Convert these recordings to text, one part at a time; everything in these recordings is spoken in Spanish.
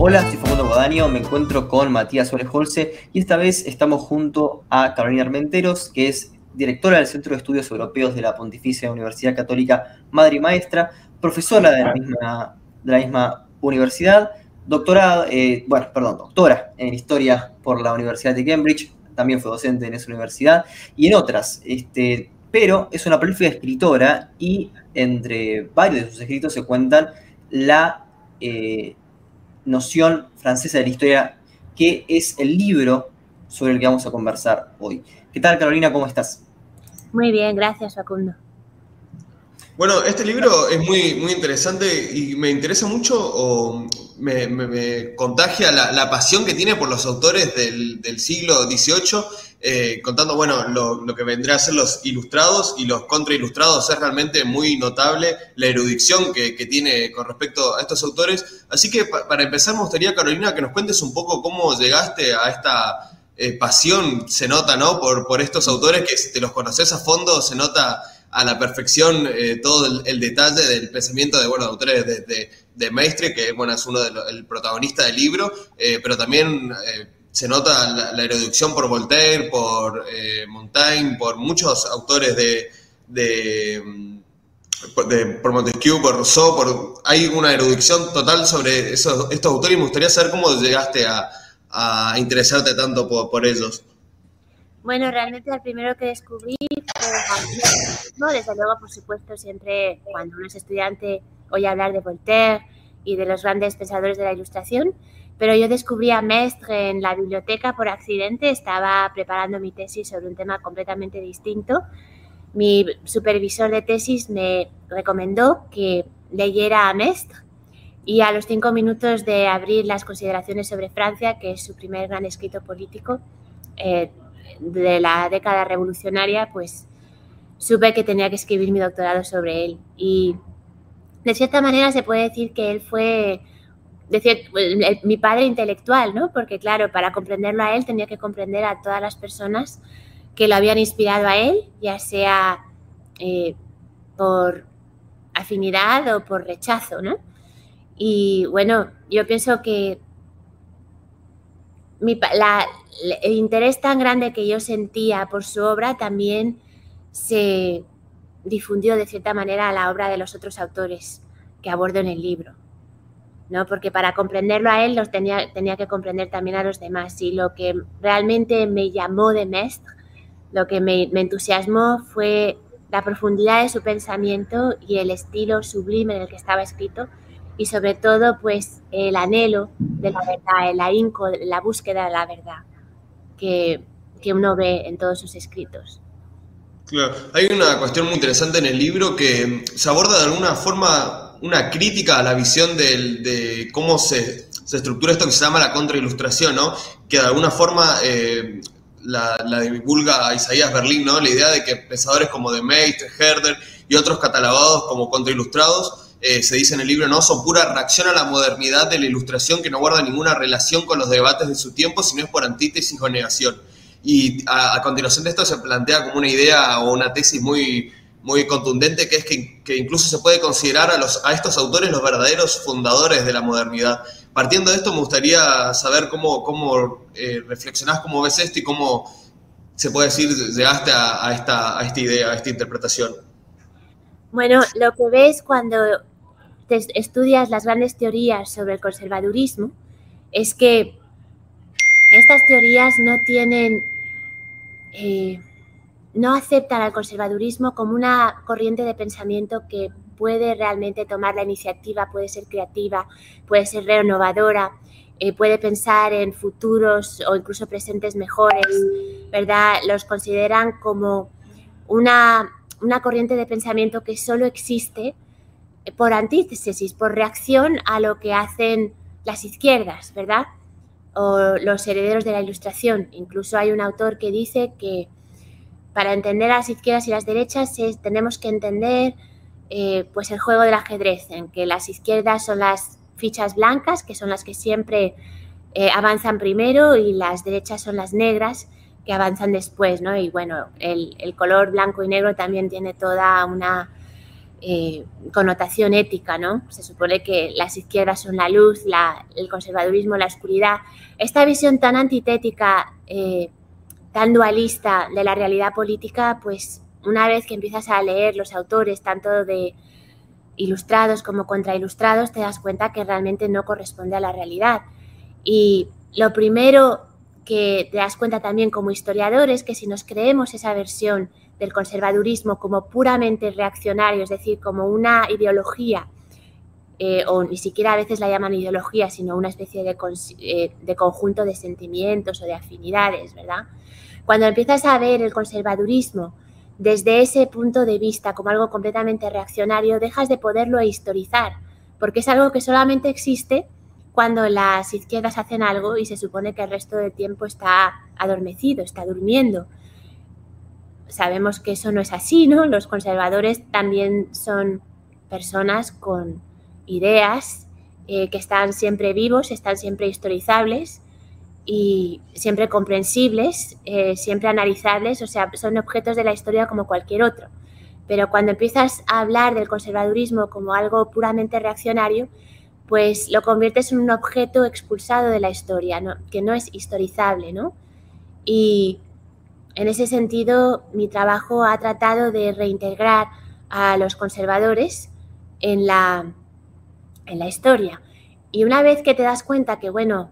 Hola, soy Facundo Bodaño, me encuentro con Matías Suárez Holce y esta vez estamos junto a Carolina Armenteros, que es directora del Centro de Estudios Europeos de la Pontificia Universidad Católica Madre y Maestra, profesora de la misma, de la misma universidad, doctorada, eh, bueno, perdón, doctora en Historia por la Universidad de Cambridge, también fue docente en esa universidad y en otras, este, pero es una prolífica escritora y entre varios de sus escritos se cuentan la eh, noción francesa de la historia, que es el libro sobre el que vamos a conversar hoy. ¿Qué tal, Carolina? ¿Cómo estás? Muy bien, gracias, Facundo. Bueno, este libro es muy, muy interesante y me interesa mucho o me, contagia la, pasión que tiene por los autores del, siglo XVIII, eh, contando, bueno, lo, que vendría a ser los ilustrados y los contrailustrados. Es realmente muy notable la erudición que, tiene con respecto a estos autores. Así que para empezar me gustaría, Carolina, que nos cuentes un poco cómo llegaste a esta eh, pasión, se nota, ¿no? Por, por estos autores que si te los conoces a fondo, se nota a la perfección eh, todo el, detalle del pensamiento de, bueno, autores de, de, Maestre, que bueno, es uno del protagonista del libro, eh, pero también se nota la, erudición por Voltaire, por Montaigne, por muchos autores de, de, por Montesquieu, por Rousseau, por, hay una erudición total sobre esos, estos autores y me gustaría saber cómo llegaste a, a interesarte tanto por, por ellos. Bueno, realmente el primero que descubrí fue Desde luego, por supuesto, siempre cuando uno es estudiante oye hablar de Voltaire y de los grandes pensadores de la Ilustración, pero yo descubrí a Mestre en la biblioteca por accidente, estaba preparando mi tesis sobre un tema completamente distinto. Mi supervisor de tesis me recomendó que leyera a Mestre y a los cinco minutos de abrir las consideraciones sobre Francia, que es su primer gran escrito político, eh, de la década revolucionaria, pues supe que tenía que escribir mi doctorado sobre él. Y de cierta manera se puede decir que él fue mi padre intelectual, ¿no? Porque claro, para comprenderlo a él tenía que comprender a todas las personas que lo habían inspirado a él, ya sea eh, por afinidad o por rechazo, ¿no? Y bueno, yo pienso que el interés tan grande que yo sentía por su obra también se difundió de cierta manera a la obra de los otros autores que abordo en el libro. ¿No? Porque para comprenderlo a él los tenía, tenía que comprender también a los demás. Y lo que realmente me llamó de Mestre, lo que me, entusiasmó fue la profundidad de su pensamiento y el estilo sublime en el que estaba escrito y sobre todo pues el anhelo de la verdad, el ahínco, la búsqueda de la verdad que, que uno ve en todos sus escritos. Claro, hay una cuestión muy interesante en el libro que se aborda de alguna forma una crítica a la visión de, cómo se, se, estructura esto que se llama la contrailustración, ¿no? Que de alguna forma eh, la, divulga Isaías Berlín, ¿no? La idea de que pensadores como de Maistre, Herder y otros catalogados como contrailustrados eh, se dice en el libro, ¿no? Son pura reacción a la modernidad de la ilustración que no guarda ninguna relación con los debates de su tiempo, sino es por antítesis o negación. Y a, continuación de esto se plantea como una idea o una tesis muy, muy contundente, que es que, incluso se puede considerar a, estos autores los verdaderos fundadores de la modernidad. Partiendo de esto, me gustaría saber cómo, cómo eh, reflexionás, cómo ves esto y cómo se puede decir llegaste a, esta, esta idea, a esta interpretación. Bueno, lo que ves cuando estudias las grandes teorías sobre el conservadurismo es que estas teorías no tienen, eh, no aceptan al conservadurismo como una corriente de pensamiento que puede realmente tomar la iniciativa, puede ser creativa, puede ser renovadora, eh, puede pensar en futuros o incluso presentes mejores, ¿verdad? Los consideran como una una corriente de pensamiento que solo existe por antítesis, por reacción a lo que hacen las izquierdas, ¿verdad? O los herederos de la ilustración. Incluso hay un autor que dice que para entender las izquierdas y las derechas tenemos que entender eh, pues el juego del ajedrez, en que las izquierdas son las fichas blancas, que son las que siempre eh, avanzan primero, y las derechas son las negras, que avanzan después, ¿no? Y bueno, el, color blanco y negro también tiene toda una eh, connotación ética, ¿no? Se supone que las izquierdas son la luz, el conservadurismo la oscuridad. Esta visión tan antitética, tan dualista de la realidad política, pues una vez que empiezas a leer los autores, tanto de ilustrados como contrailustrados, te das cuenta que realmente no corresponde a la realidad. Y lo primero que te das cuenta también como historiador es que si nos creemos esa versión del conservadurismo como puramente reaccionario, es decir, como una ideología, eh, o ni siquiera a veces la llaman ideología, sino una especie de, eh, de conjunto de sentimientos o de afinidades, ¿verdad? Cuando empiezas a ver el conservadurismo desde ese punto de vista como algo completamente reaccionario, dejas de poderlo historizar, porque es algo que solamente existe cuando las izquierdas hacen algo y se supone que el resto del tiempo está adormecido, está durmiendo sabemos que eso no es así, ¿no? Los conservadores también son personas con ideas eh, que están siempre vivos, están siempre historizables y siempre comprensibles, eh, siempre analizables, o sea, son objetos de la historia como cualquier otro. Pero cuando empiezas a hablar del conservadurismo como algo puramente reaccionario, pues lo conviertes en un objeto expulsado de la historia, que no es historizable, ¿no? Y en ese sentido, mi trabajo ha tratado de reintegrar a los conservadores en la, en la historia. Y una vez que te das cuenta que, bueno,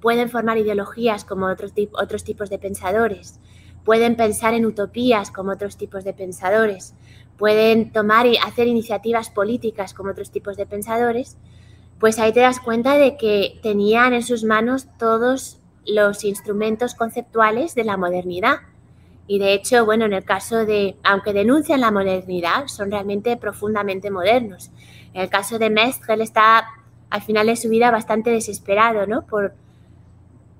pueden formar ideologías como otros, otros tipos de pensadores, pueden pensar en utopías como otros tipos de pensadores, pueden tomar y hacer iniciativas políticas como otros tipos de pensadores, pues ahí te das cuenta de que tenían en sus manos todos los instrumentos conceptuales de la modernidad y de hecho, bueno, en el caso de, aunque denuncian la modernidad, son realmente profundamente modernos. En el caso de Mestre, él está al final de su vida bastante desesperado, ¿no? Por,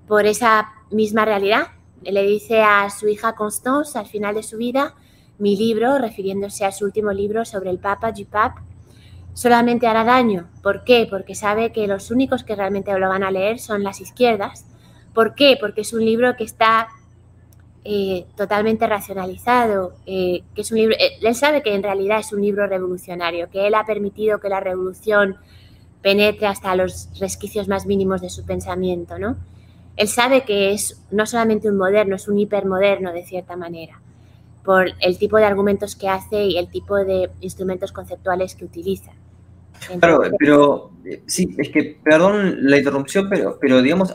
por esa misma realidad. Le dice a su hija Constance al final de su vida, mi libro, refiriéndose a su último libro sobre el Papa du Pape, solamente hará daño. ¿Por qué? Porque sabe que los únicos que realmente lo van a leer son las izquierdas. ¿Por qué? Porque es un libro que está eh, totalmente racionalizado, eh, que es un libro, eh, él sabe que en realidad es un libro revolucionario, que él ha permitido que la revolución penetre hasta los resquicios más mínimos de su pensamiento, ¿no? Él sabe que es no solamente un moderno, es un hipermoderno de cierta manera, por el tipo de argumentos que hace y el tipo de instrumentos conceptuales que utiliza. claro, pero sí, es que, perdón la interrupción, pero, pero digamos,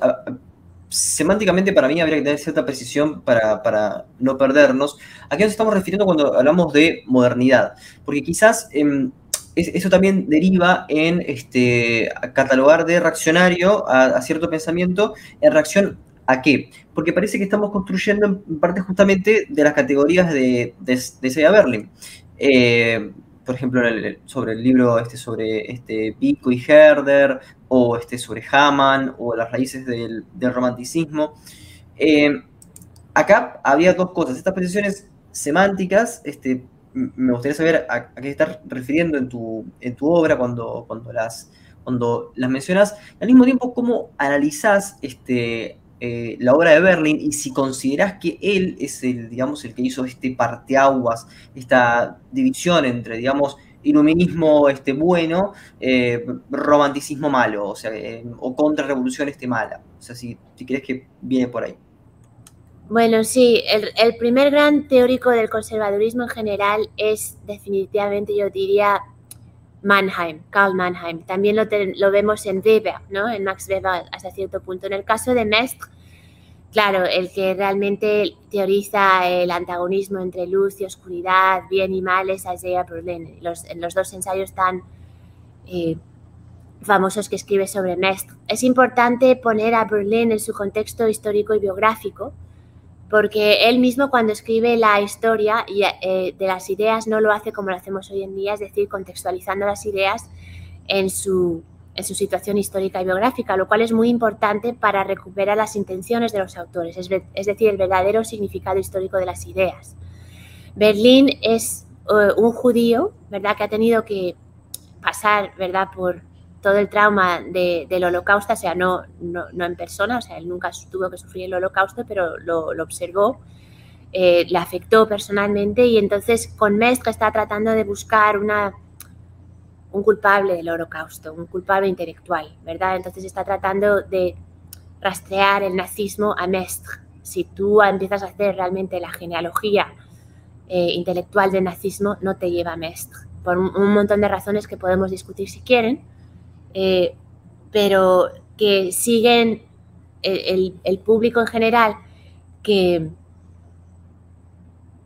semánticamente para mí habría que tener cierta precisión para, no perdernos. ¿A qué nos estamos refiriendo cuando hablamos de modernidad? Porque quizás em, eso también deriva en este, catalogar de reaccionario a, cierto pensamiento en reacción a qué? Porque parece que estamos construyendo en parte justamente de las categorías de, de, de Berlin. Eh, por ejemplo, sobre el libro este, sobre este, Pico y Herder, o este, sobre Hamann, o las raíces del, romanticismo. Eh, acá había dos cosas. Estas posiciones semánticas, este, me gustaría saber a, qué estás refiriendo en tu, en tu obra cuando, cuando, las, cuando las mencionas. Al mismo tiempo, cómo analizás este, eh, la obra de Berlin y si considerás que él es el, digamos, el que hizo este parteaguas, esta división entre, digamos, iluminismo este, bueno, eh, romanticismo malo, o sea, eh, o contrarrevolución este mala. O sea, si, si crees que viene por ahí. Bueno, sí, el, primer gran teórico del conservadurismo en general es definitivamente, yo diría, Mannheim, Karl Mannheim. También lo, lo, vemos en Weber, ¿no? En Max Weber hasta cierto punto. En el caso de Mestre, claro, el que realmente teoriza el antagonismo entre luz y oscuridad, bien y mal, es Isaiah Berlin. Los, en los dos ensayos tan eh, famosos que escribe sobre Mestre. Es importante poner a Berlin en su contexto histórico y biográfico, porque él mismo cuando escribe la historia eh, de las ideas no lo hace como lo hacemos hoy en día, es decir, contextualizando las ideas en su, en su situación histórica y biográfica, lo cual es muy importante para recuperar las intenciones de los autores, es, decir, el verdadero significado histórico de las ideas. Berlín es eh, un judío, ¿verdad?, que ha tenido que pasar, ¿verdad?, por todo el trauma del holocausto, o sea, no, no, en persona, o sea, él nunca tuvo que sufrir el holocausto, pero lo, observó. eh, le afectó personalmente y entonces con Mestre está tratando de buscar una, un culpable del holocausto, un culpable intelectual, ¿verdad? Entonces está tratando de rastrear el nazismo a Mestre. Si tú empiezas a hacer realmente la genealogía eh, intelectual del nazismo, no te lleva a Mestre, por un, montón de razones que podemos discutir si quieren, eh, pero que siguen el, el público en general que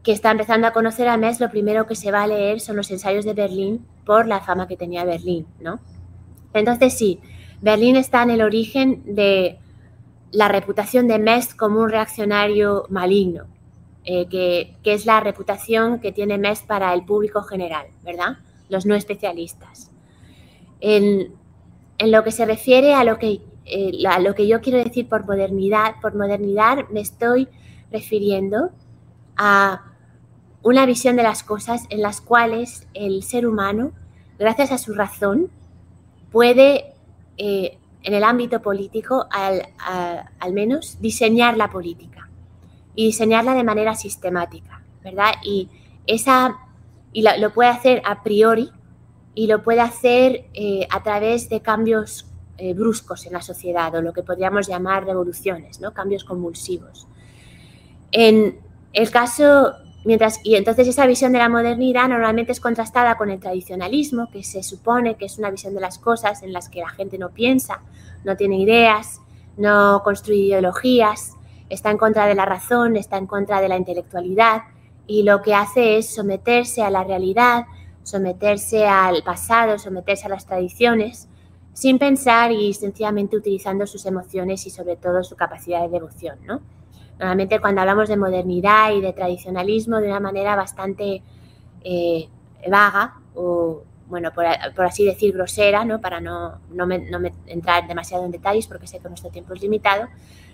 que está empezando a conocer a Metz, lo primero que se va a leer son los ensayos de Berlín por la fama que tenía Berlín, ¿no? Entonces sí, Berlín está en el origen de la reputación de Metz como un reaccionario maligno, eh, que, es la reputación que tiene Metz para el público general, ¿verdad? Los no especialistas. En, lo que se refiere a lo que, eh, a lo que yo quiero decir por modernidad, por modernidad me estoy refiriendo a una visión de las cosas en las cuales el ser humano, gracias a su razón, puede, eh, en el ámbito político, al, menos, diseñar la política y diseñarla de manera sistemática, ¿verdad? Y, esa, y lo puede hacer a priori y lo puede hacer eh, a través de cambios eh, bruscos en la sociedad o lo que podríamos llamar revoluciones, ¿no? cambios convulsivos. En el caso Mientras, y entonces esa visión de la modernidad normalmente es contrastada con el tradicionalismo, que se supone que es una visión de las cosas en las que la gente no piensa, no tiene ideas, no construye ideologías, está en contra de la razón, está en contra de la intelectualidad y lo que hace es someterse a la realidad, someterse al pasado, someterse a las tradiciones, sin pensar y sencillamente utilizando sus emociones y sobre todo su capacidad de devoción, ¿no? Normalmente cuando hablamos de modernidad y de tradicionalismo de una manera bastante eh, vaga o, bueno, por, así decir, grosera, ¿no? para no, no, entrar demasiado en detalles porque sé que nuestro tiempo es limitado,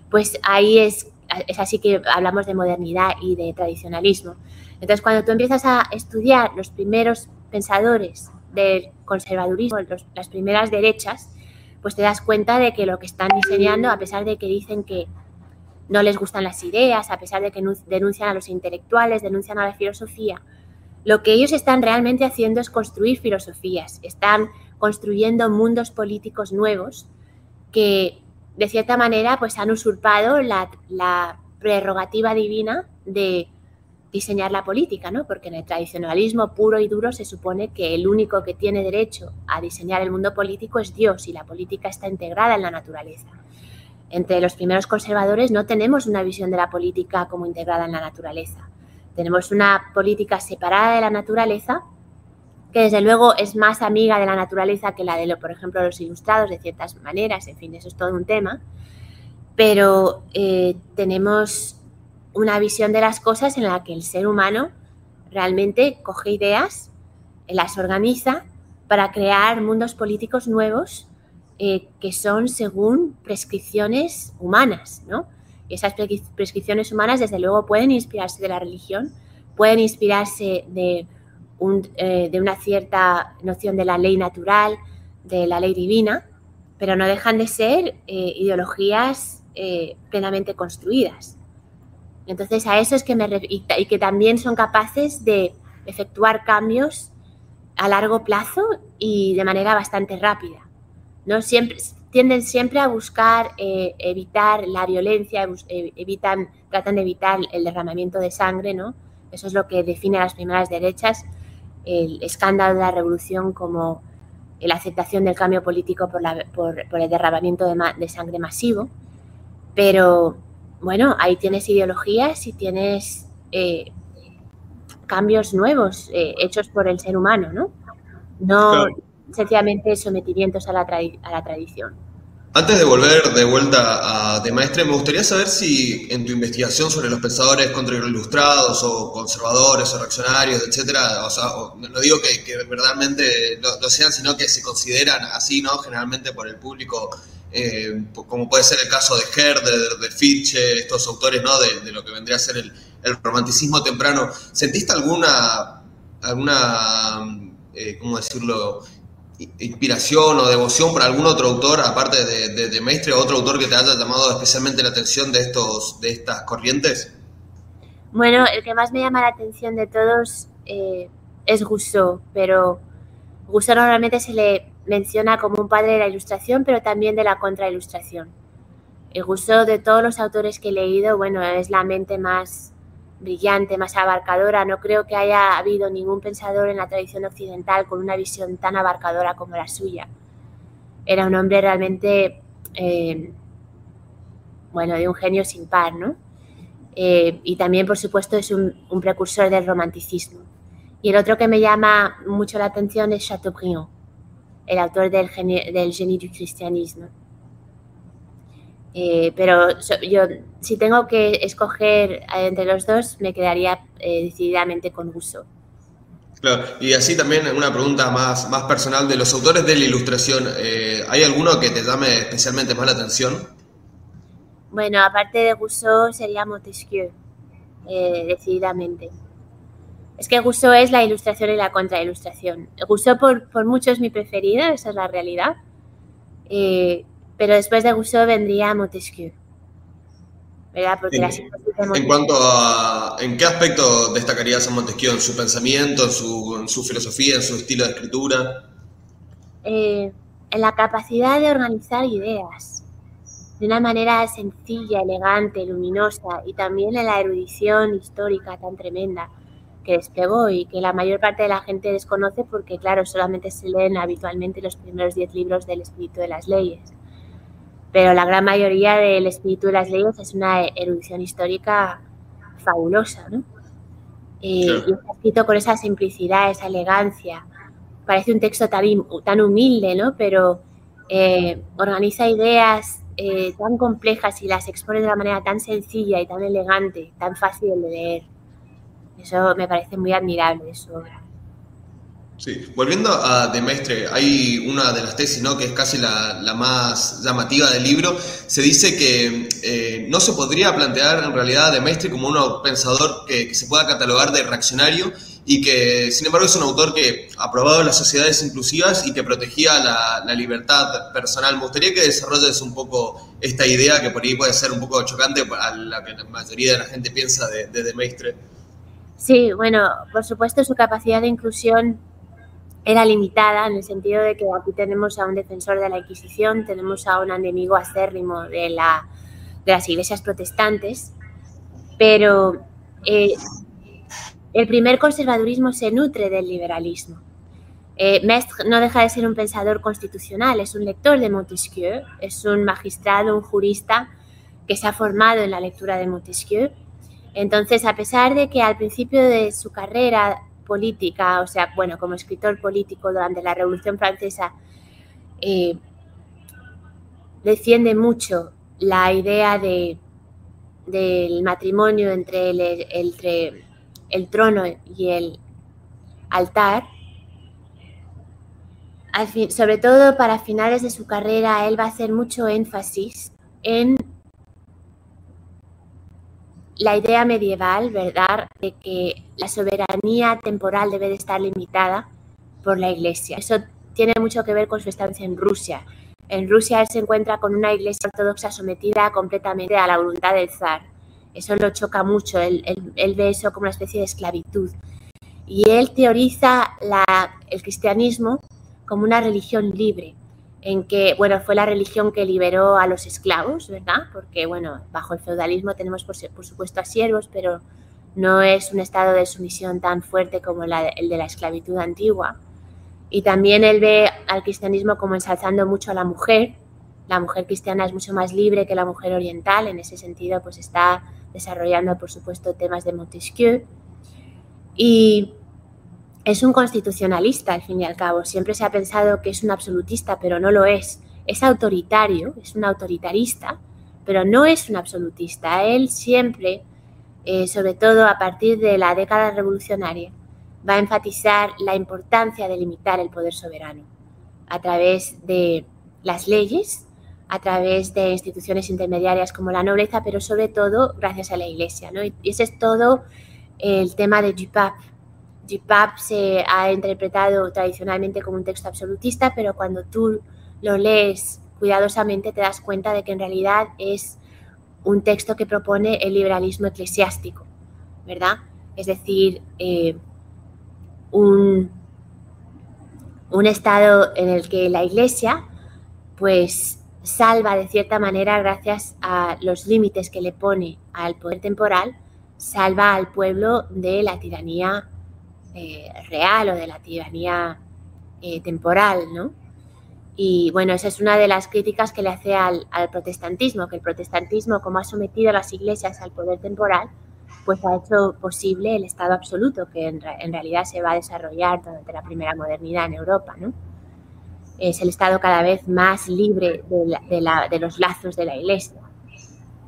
pues ahí es, es así que hablamos de modernidad y de tradicionalismo. Entonces, cuando tú empiezas a estudiar los primeros pensadores del conservadurismo, las primeras derechas, pues te das cuenta de que lo que están diseñando, a pesar de que dicen que no les gustan las ideas, a pesar de que denuncian a los intelectuales, denuncian a la filosofía. Lo que ellos están realmente haciendo es construir filosofías, están construyendo mundos políticos nuevos que de cierta manera pues han usurpado la, prerrogativa divina de diseñar la política, ¿no? Porque en el tradicionalismo puro y duro se supone que el único que tiene derecho a diseñar el mundo político es Dios y la política está integrada en la naturaleza entre los primeros conservadores no tenemos una visión de la política como integrada en la naturaleza. Tenemos una política separada de la naturaleza, que desde luego es más amiga de la naturaleza que la de, por ejemplo, los ilustrados de ciertas maneras, en fin, eso es todo un tema, pero eh, tenemos una visión de las cosas en la que el ser humano realmente coge ideas, las organiza para crear mundos políticos nuevos eh, que son según prescripciones humanas, ¿no? esas prescripciones humanas, desde luego, pueden inspirarse de la religión, pueden inspirarse de, eh, de una cierta noción de la ley natural, de la ley divina, pero no dejan de ser eh, ideologías plenamente construidas. Entonces, a eso es que me y, y que también son capaces de efectuar cambios a largo plazo y de manera bastante rápida. ¿no? Siempre, tienden siempre a buscar eh, evitar la violencia, eh, evitan, tratan de evitar el derramamiento de sangre, ¿no? Eso es lo que define a las primeras derechas, el escándalo de la revolución como la aceptación del cambio político por, el derramamiento de, sangre masivo. Pero bueno, ahí tienes ideologías y tienes eh, cambios nuevos hechos por el ser humano, ¿no? No, sencillamente sometimientos a la, a la tradición. Antes de volver de vuelta a De Maestre, me gustaría saber si en tu investigación sobre los pensadores ilustrados o conservadores o reaccionarios, etcétera, o sea, no digo que, verdaderamente lo, sean, sino que se consideran así, ¿no? Generalmente por el público, eh, como puede ser el caso de Herder, de Fichte, estos autores, ¿no? De, lo que vendría a ser el, romanticismo temprano. ¿Sentiste alguna, alguna, eh, ¿cómo decirlo? inspiración o devoción por algún otro autor, aparte de, de, Maestre, otro autor que te haya llamado especialmente la atención de, estos, de estas corrientes? Bueno, el que más me llama la atención de todos eh, es Rousseau, pero Rousseau normalmente se le menciona como un padre de la ilustración, pero también de la contrailustración. El Rousseau de todos los autores que he leído, bueno, es la mente más brillante, más abarcadora. No creo que haya habido ningún pensador en la tradición occidental con una visión tan abarcadora como la suya. Era un hombre realmente, eh, bueno, de un genio sin par, ¿no? Eh, y también, por supuesto, es un, precursor del romanticismo. Y el otro que me llama mucho la atención es Chateaubriand, el autor del, del Génie du Cristianismo. Eh, pero yo, si tengo que escoger entre los dos, me quedaría eh, decididamente con Rousseau. Claro, y así también una pregunta más, más personal de los autores de la ilustración. ¿Hay alguno que te llame especialmente más la atención? Bueno, aparte de Rousseau sería Montesquieu, eh, decididamente. Es que Rousseau es la ilustración y la contrailustración. Rousseau por, por mucho es mi preferida, esa es la realidad. Eh, pero después de Rousseau vendría Montesquieu. ¿verdad? Porque en, en cuanto a, ¿en qué aspecto destacarías a Montesquieu? ¿En su pensamiento, en su, filosofía, en su estilo de escritura? Eh, en la capacidad de organizar ideas de una manera sencilla, elegante, luminosa y también en la erudición histórica tan tremenda que desplegó y que la mayor parte de la gente desconoce porque, claro, solamente se leen habitualmente los primeros diez libros del espíritu de las leyes. Pero la gran mayoría del espíritu de las leyes es una erudición histórica fabulosa, ¿no? Eh, y está escrito con esa simplicidad, esa elegancia. Parece un texto tan, tan humilde, ¿no? Pero eh, organiza ideas eh, tan complejas y las expone de una manera tan sencilla y tan elegante, tan fácil de leer. Eso me parece muy admirable de su obra. Sí, volviendo a De Maistre, hay una de las tesis, ¿no? que es casi la, más llamativa del libro, se dice que eh, no se podría plantear en realidad a De Maistre como un pensador que se pueda catalogar de reaccionario, y que, sin embargo, es un autor que ha aprobado las sociedades inclusivas y que protegía la, libertad personal. Me gustaría que desarrolles un poco esta idea que por ahí puede ser un poco chocante a la que la mayoría de la gente piensa de, de, Maistre. Sí, bueno, por supuesto su capacidad de inclusión era limitada en el sentido de que aquí tenemos a un defensor de la Inquisición, tenemos a un enemigo acérrimo de, la, de las iglesias protestantes, pero eh, el primer conservadurismo se nutre del liberalismo. Eh, Mestre no deja de ser un pensador constitucional, es un lector de Montesquieu, es un magistrado, un jurista que se ha formado en la lectura de Montesquieu. Entonces, a pesar de que al principio de su carrera política, o sea, bueno, como escritor político durante la Revolución Francesa, eh, defiende mucho la idea de, del matrimonio entre el trono y el altar, sobre todo para finales de su carrera, él va a hacer mucho énfasis en la idea medieval, ¿verdad?, de que la soberanía temporal debe de estar limitada por la Iglesia. Eso tiene mucho que ver con su estancia en Rusia. En Rusia él se encuentra con una Iglesia ortodoxa sometida completamente a la voluntad del zar. Eso lo choca mucho, él, ve eso como una especie de esclavitud. Y él teoriza el cristianismo como una religión libre, en que, bueno, fue la religión que liberó a los esclavos, ¿verdad? Porque, bueno, bajo el feudalismo tenemos, por, supuesto, a siervos, pero no es un estado de sumisión tan fuerte como el de la esclavitud antigua. Y también él ve al cristianismo como ensalzando mucho a la mujer. La mujer cristiana es mucho más libre que la mujer oriental, en ese sentido, pues está desarrollando, por supuesto, temas de Montesquieu. Y es un constitucionalista, al fin y al cabo. Siempre se ha pensado que es un absolutista, pero no lo es. Es autoritario, es un autoritarista, pero no es un absolutista. Él siempre, eh, sobre todo a partir de la década revolucionaria, va a enfatizar la importancia de limitar el poder soberano a través de las leyes a través de instituciones intermediarias como la nobleza, pero sobre todo gracias a la Iglesia. ¿no? Y ese es todo el tema de Dupap. Dupap se ha interpretado tradicionalmente como un texto absolutista, pero cuando tú lo lees cuidadosamente te das cuenta de que en realidad es un texto que propone el liberalismo eclesiástico. ¿verdad? Es decir, eh, un, un estado en el que la Iglesia pues salva de cierta manera gracias a los límites que le pone al poder temporal, salva al pueblo de la tiranía eh, real o de la tiranía eh, temporal, ¿no? Y bueno, esa es una de las críticas que le hace al, protestantismo, que el protestantismo, como ha sometido a las iglesias al poder temporal, pues ha hecho posible el Estado absoluto, que en, realidad se va a desarrollar durante la primera modernidad en Europa, ¿no? Es el Estado cada vez más libre de, los lazos de la Iglesia.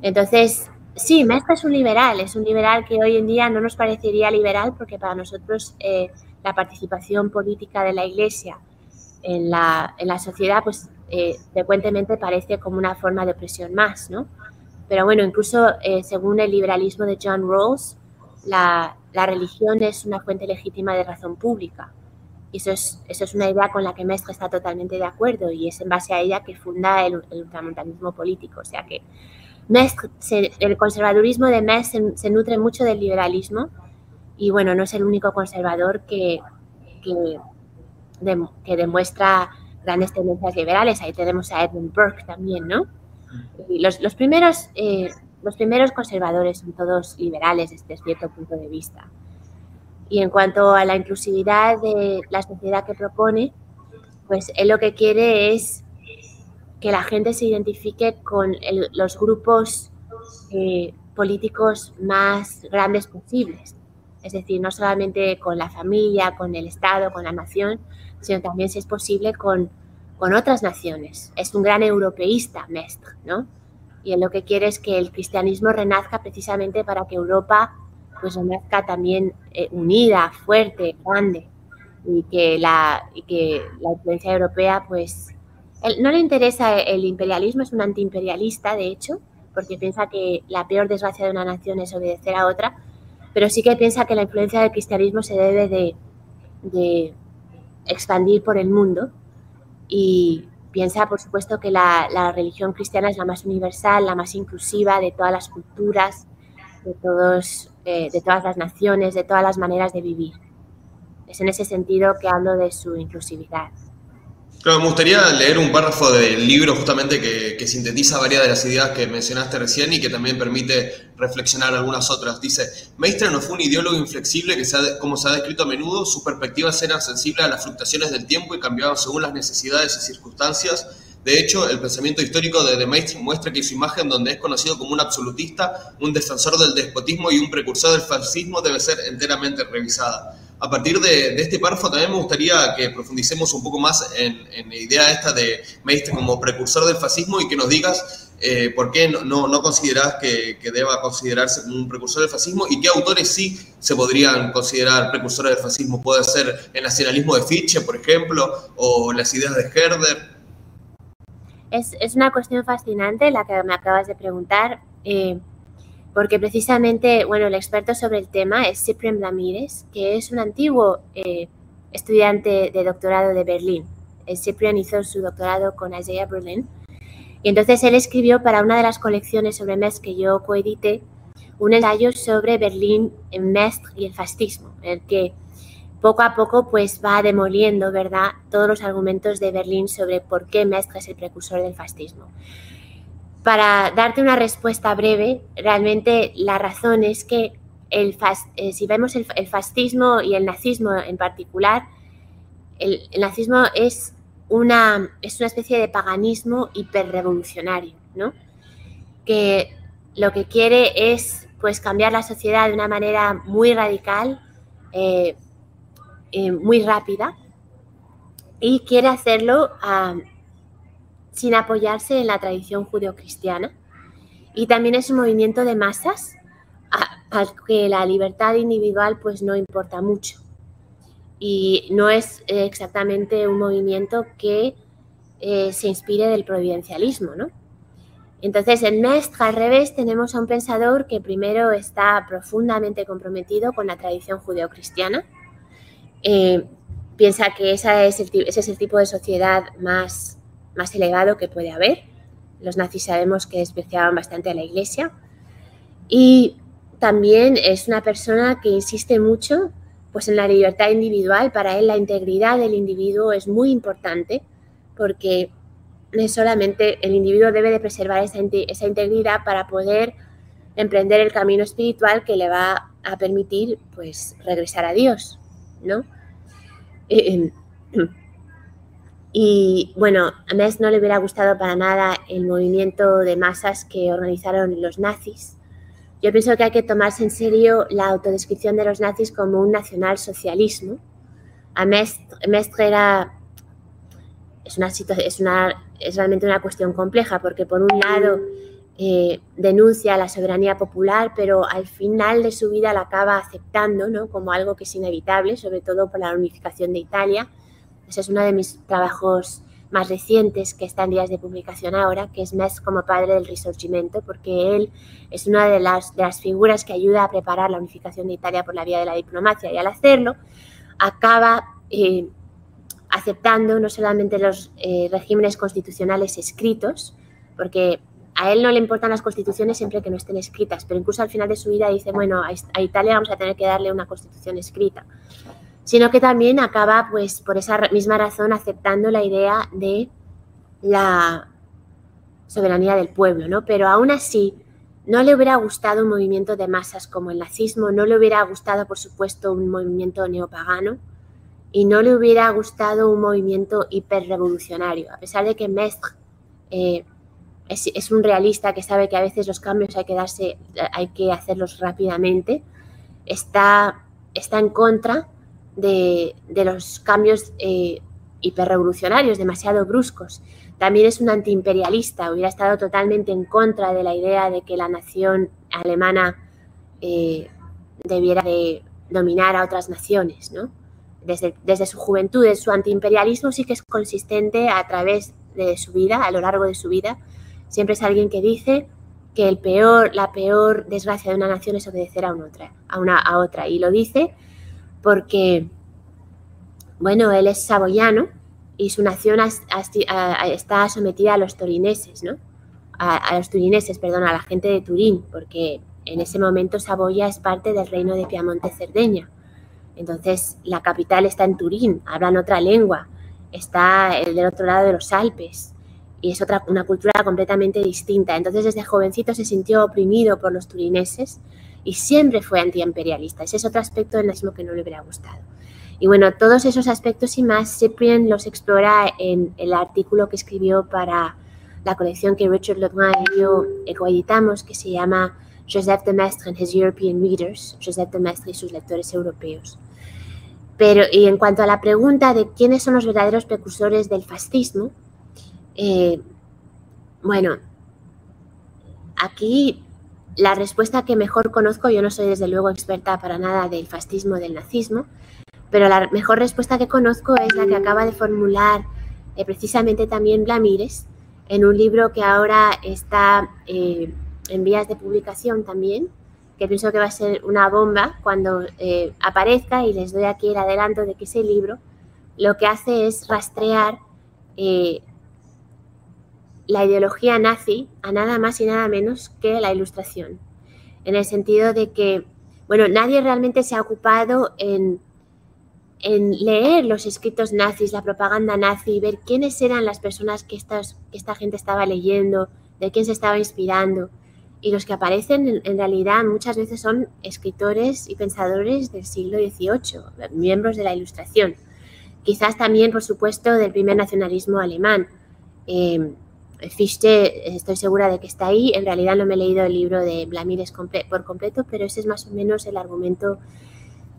Entonces, sí, Mestre es un liberal, es un liberal que hoy en día no nos parecería liberal porque para nosotros eh, la participación política de la Iglesia en la, en la sociedad, pues eh, frecuentemente parece como una forma de opresión más, ¿no? Pero bueno, incluso eh, según el liberalismo de John Rawls, la, la, religión es una fuente legítima de razón pública. Y eso es, eso es una idea con la que Mestre está totalmente de acuerdo y es en base a ella que funda el, ultramontanismo político. O sea que Mestre, el conservadurismo de Mestre se, nutre mucho del liberalismo y bueno, no es el único conservador que, que demuestra grandes tendencias liberales. Ahí tenemos a Edmund Burke también, ¿no? los, los, primeros, eh, los primeros conservadores son todos liberales desde cierto punto de vista. Y en cuanto a la inclusividad de la sociedad que propone, pues él lo que quiere es que la gente se identifique con los grupos eh, políticos más grandes posibles. Es decir, no solamente con la familia, con el Estado, con la nación, sino también, si es posible, con, con otras naciones. Es un gran europeísta, Mestre, ¿no? Y él lo que quiere es que el cristianismo renazca precisamente para que Europa pues renazca también eh, unida, fuerte, grande, y que la, y que la influencia europea, pues, no le interesa el imperialismo, es un antiimperialista, de hecho, porque piensa que la peor desgracia de una nación es obedecer a otra, pero sí que piensa que la influencia del cristianismo se debe de, de expandir por el mundo y piensa, por supuesto, que la, religión cristiana es la más universal, la más inclusiva de todas las culturas, de, todos, eh, de todas las naciones, de todas las maneras de vivir. Es en ese sentido que hablo de su inclusividad me gustaría leer un párrafo del libro justamente que, sintetiza varias de las ideas que mencionaste recién y que también permite reflexionar algunas otras. Dice, Maestra no fue un ideólogo inflexible que, como se ha descrito a menudo, sus perspectivas eran sensibles a las fluctuaciones del tiempo y cambiaban según las necesidades y circunstancias. De hecho, el pensamiento histórico de De Maistre muestra que su imagen, donde es conocido como un absolutista, un defensor del despotismo y un precursor del fascismo, debe ser enteramente revisada a partir de, este párrafo también me gustaría que profundicemos un poco más en, la idea esta de Meiste como precursor del fascismo y que nos digas eh, por qué no, considerás que, deba considerarse como un precursor del fascismo y qué autores sí se podrían considerar precursores del fascismo. Puede ser el nacionalismo de Fichte, por ejemplo, o las ideas de Herder. Es, es una cuestión fascinante la que me acabas de preguntar. Eh, porque precisamente, bueno, el experto sobre el tema es Cyprien Lamires, que es un antiguo eh, estudiante de doctorado de Berlín. Eh, Cyprien hizo su doctorado con Isaiah Berlin. Y entonces él escribió para una de las colecciones sobre Mestre que yo coedité un ensayo sobre Berlín, Mestre y el fascismo, el que poco a poco pues va demoliendo, ¿verdad?, todos los argumentos de Berlín sobre por qué Mestre es el precursor del fascismo. Para darte una respuesta breve, realmente la razón es que el eh, si vemos el, fascismo y el nazismo en particular, el, nazismo es una, es una especie de paganismo hiperrevolucionario, ¿no? que lo que quiere es pues, cambiar la sociedad de una manera muy radical, eh, eh, muy rápida, y quiere hacerlo a sin apoyarse en la tradición judeocristiana. Y también es un movimiento de masas al que la libertad individual pues no importa mucho. Y no es exactamente un movimiento que eh, se inspire del providencialismo, ¿no? Entonces, en Mestre, al revés, tenemos a un pensador que primero está profundamente comprometido con la tradición judeocristiana. Eh, piensa que esa es ese es el tipo de sociedad más más elevado que puede haber. Los nazis sabemos que despreciaban bastante a la iglesia. Y también es una persona que insiste mucho pues en la libertad individual. Para él la integridad del individuo es muy importante porque solamente el individuo debe de preservar esa, esa integridad para poder emprender el camino espiritual que le va a permitir pues regresar a Dios, ¿no? Eh, em, y bueno, a Mes no le hubiera gustado para nada el movimiento de masas que organizaron los nazis. Yo pienso que hay que tomarse en serio la autodescripción de los nazis como un nacionalsocialismo. A Mestre era es una es realmente una cuestión compleja porque por un lado eh, denuncia la soberanía popular, pero al final de su vida la acaba aceptando ¿no? como algo que es inevitable, sobre todo por la unificación de Italia ese es uno de mis trabajos más recientes que está en días de publicación ahora, que es Mes como padre del Risorgimento, porque él es una de las, de las figuras que ayuda a preparar la unificación de Italia por la vía de la diplomacia y al hacerlo acaba eh, aceptando no solamente los eh, regímenes constitucionales escritos, porque a él no le importan las constituciones siempre que no estén escritas, pero incluso al final de su vida dice, bueno, a Italia vamos a tener que darle una constitución escrita sino que también acaba, pues, por esa misma razón, aceptando la idea de la soberanía del pueblo, ¿no? Pero aún así, no le hubiera gustado un movimiento de masas como el nazismo, no le hubiera gustado, por supuesto, un movimiento neopagano y no le hubiera gustado un movimiento hiperrevolucionario, a pesar de que Mestre eh, es, un realista que sabe que a veces los cambios hay que, darse, hay que hacerlos rápidamente, está, está en contra de, los cambios eh, hiperrevolucionarios, demasiado bruscos. También es un antiimperialista, hubiera estado totalmente en contra de la idea de que la nación alemana eh, debiera de dominar a otras naciones. ¿no? Desde, desde su juventud, su antiimperialismo sí que es consistente a través de su vida, a lo largo de su vida. Siempre es alguien que dice que el peor, la peor desgracia de una nación es obedecer a, una otra, a, una, a otra. Y lo dice porque, bueno, él es saboyano y su nación está sometida a los torineses, ¿no? A, los turineses, perdón, a la gente de Turín, porque en ese momento Saboya es parte del reino de Piamonte-Cerdeña. Entonces, la capital está en Turín, hablan otra lengua, está del otro lado de los Alpes y es otra, una cultura completamente distinta. Entonces, desde jovencito se sintió oprimido por los turineses y siempre fue antiimperialista. Ese es otro aspecto del nazismo que no le hubiera gustado. Y bueno, todos esos aspectos y más, Cyprian los explora en el artículo que escribió para la colección que Richard Lebrun y yo coeditamos, que se llama Joseph de Maistre and His European Readers, Joseph de Maistre y sus lectores europeos. Pero, y en cuanto a la pregunta de quiénes son los verdaderos precursores del fascismo, eh, bueno, aquí la respuesta que mejor conozco, yo no soy desde luego experta para nada del fascismo, del nazismo, pero la mejor respuesta que conozco es la que acaba de formular eh, precisamente también Blamires en un libro que ahora está eh, en vías de publicación también, que pienso que va a ser una bomba cuando eh, aparezca y les doy aquí el adelanto de que ese libro lo que hace es rastrear la ideología nazi a nada más y nada menos que la ilustración, en el sentido de que, bueno, nadie realmente se ha ocupado en, leer los escritos nazis, la propaganda nazi, ver quiénes eran las personas que, estas, que esta gente estaba leyendo, de quién se estaba inspirando. Y los que aparecen en, realidad muchas veces son escritores y pensadores del siglo XVIII, miembros de la Ilustración. Quizás también, por supuesto, del primer nacionalismo alemán. Eh, Fichte estoy segura de que está ahí. En realidad no me he leído el libro de Blamires por completo, pero ese es más o menos el argumento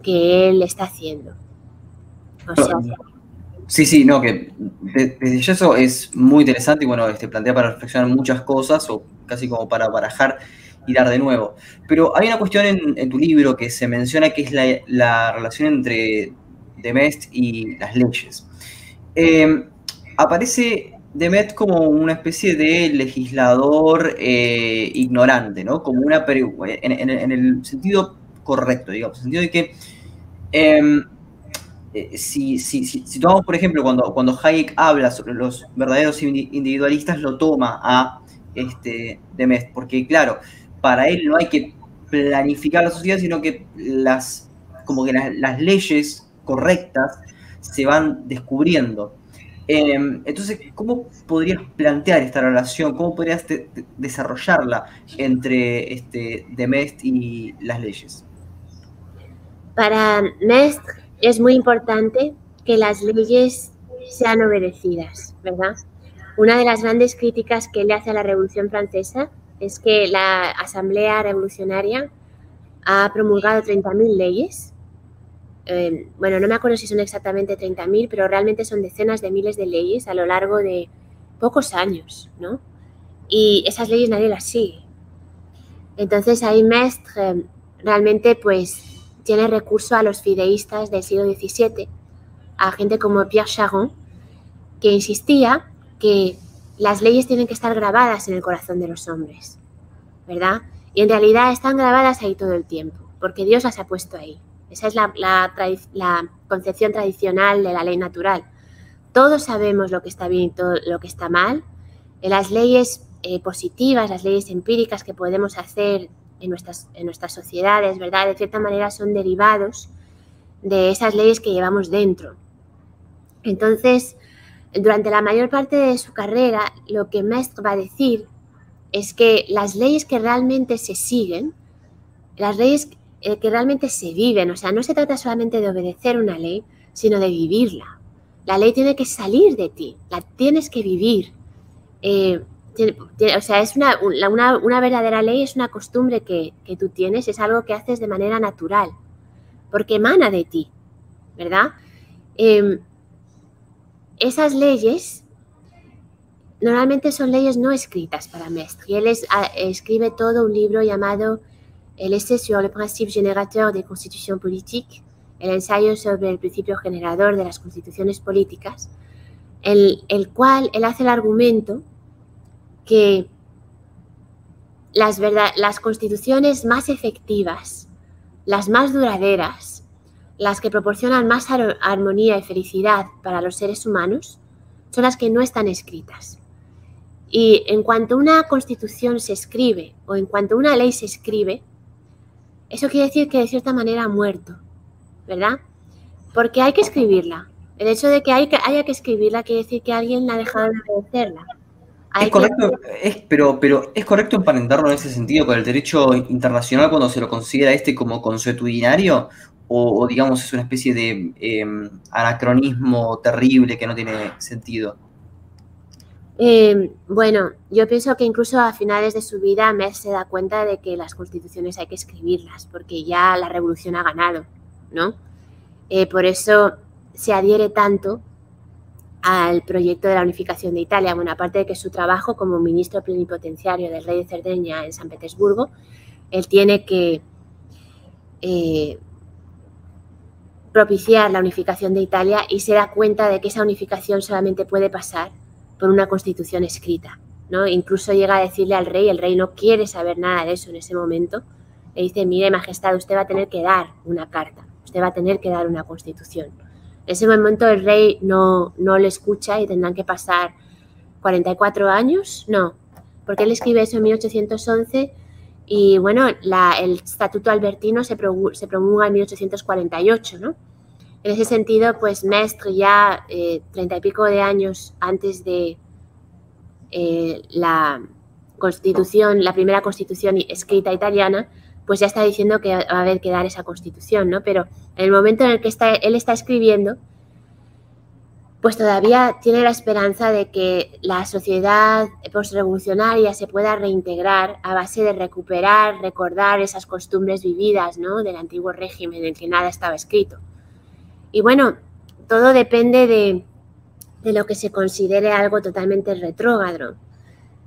que él está haciendo. sí, sí, no, que desde eso es muy interesante y bueno, este, plantea para reflexionar muchas cosas o casi como para barajar y dar de nuevo. Pero hay una cuestión en, tu libro que se menciona que es la, relación entre Demest y las leyes. Eh, aparece Demet como una especie de legislador eh, ignorante, ¿no? Como una en, el sentido correcto, digamos, en el sentido de que em, eh, si, si, tomamos, por ejemplo, cuando, cuando Hayek habla sobre los verdaderos individualistas, lo toma a este, Demet, porque claro, para él no hay que planificar la sociedad, sino que las, como que las, leyes correctas se van descubriendo. Em, entonces, ¿cómo podrías plantear esta relación? ¿Cómo podrías desarrollarla entre este, Demest y las leyes? Para Mest es muy importante que las leyes sean obedecidas, ¿verdad? Una de las grandes críticas que le hace a la Revolución Francesa es que la Asamblea Revolucionaria ha promulgado 30.000 leyes. Eh, bueno, no me acuerdo si son exactamente 30.000, pero realmente son decenas de miles de leyes a lo largo de pocos años, ¿no? Y esas leyes nadie las sigue. Entonces ahí Mestre realmente pues tiene recurso a los fideístas del siglo XVII, a gente como Pierre Charon, que insistía que las leyes tienen que estar grabadas en el corazón de los hombres, ¿verdad? Y en realidad están grabadas ahí todo el tiempo, porque Dios las ha puesto ahí. Esa es la, concepción tradicional de la ley natural. Todos sabemos lo que está bien y todo lo que está mal. las leyes eh, positivas, las leyes empíricas que podemos hacer en nuestras, en nuestras sociedades, ¿verdad? De cierta manera son derivados de esas leyes que llevamos dentro. Entonces, durante la mayor parte de su carrera, lo que Mestre va a decir es que las leyes que realmente se siguen, las leyes eh, que realmente se viven, o sea, no se trata solamente de obedecer una ley, sino de vivirla. La ley tiene que salir de ti, la tienes que vivir. Eh, o sea, es una, una, verdadera ley, es una costumbre que, que, tú tienes, es algo que haces de manera natural, porque emana de ti, ¿verdad? Em, esas leyes normalmente son leyes no escritas para Mestre. Él ah, escribe todo un libro llamado El essai sur le principe générateur des constitutions politiques, el ensayo sobre el principio generador de las constituciones políticas, el, el cual él hace el argumento que las, constituciones más efectivas, las más duraderas, las que proporcionan más armonía y felicidad para los seres humanos son las que no están escritas. Y en cuanto una constitución se escribe o en cuanto una ley se escribe, eso quiere decir que de cierta manera ha muerto, ¿verdad? Porque hay que escribirla. El hecho de que, hay que haya que escribirla quiere decir que alguien ha dejado de obedecerla. Es correcto, es, pero, pero es correcto emparentarlo en ese sentido con el derecho internacional cuando se lo considera este como consuetudinario o, digamos es una especie de em, anacronismo terrible que no tiene sentido? Em, bueno, yo pienso que incluso a finales de su vida Mer se da cuenta de que las constituciones hay que escribirlas, porque ya la revolución ha ganado, ¿no? Eh, por eso se adhiere tanto al proyecto de la unificación de Italia. Bueno, aparte de que su trabajo como ministro plenipotenciario del rey de Cerdeña en San Petersburgo, él tiene que eh, propiciar la unificación de Italia y se da cuenta de que esa unificación solamente puede pasar por una constitución escrita. ¿no? Incluso llega a decirle al rey, el rey no quiere saber nada de eso en ese momento, le dice, mire, Majestad, usted va a tener que dar una carta, usted va a tener que dar una constitución. En ese momento el rey no, no le escucha y tendrán que pasar 44 años, no, porque él escribe eso en 1811 y bueno, el Estatuto Albertino se, promulga en 1848, ¿no? En ese sentido, pues Mestre ya eh, treinta y pico de años antes de eh, la constitución, la primera constitución escrita italiana, pues ya está diciendo que va a haber que dar esa constitución, ¿no? Pero en el momento en el que él está escribiendo, pues todavía tiene la esperanza de que la sociedad postrevolucionaria se pueda reintegrar a base de recuperar, recordar esas costumbres vividas ¿no? del antiguo régimen en el que nada estaba escrito. Y bueno, todo depende de, de lo que se considere algo totalmente retrógrado,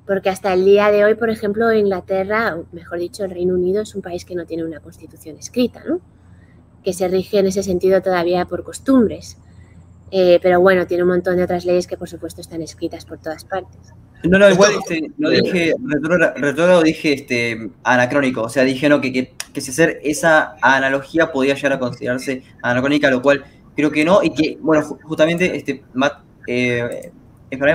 porque hasta el día de hoy, por ejemplo, Inglaterra, o mejor dicho, el Reino Unido es un país que no tiene una constitución escrita, ¿no? que se rige en ese sentido todavía por costumbres. Eh, pero bueno, tiene un montón de otras leyes que por supuesto están escritas por todas partes. No, no, igual este, no dije retrógrado, dije este, anacrónico. O sea, dije no, que, que, que si hacer esa analogía podía llegar a considerarse anacrónica, lo cual creo que no. Y que, bueno, justamente, este, Matt, eh,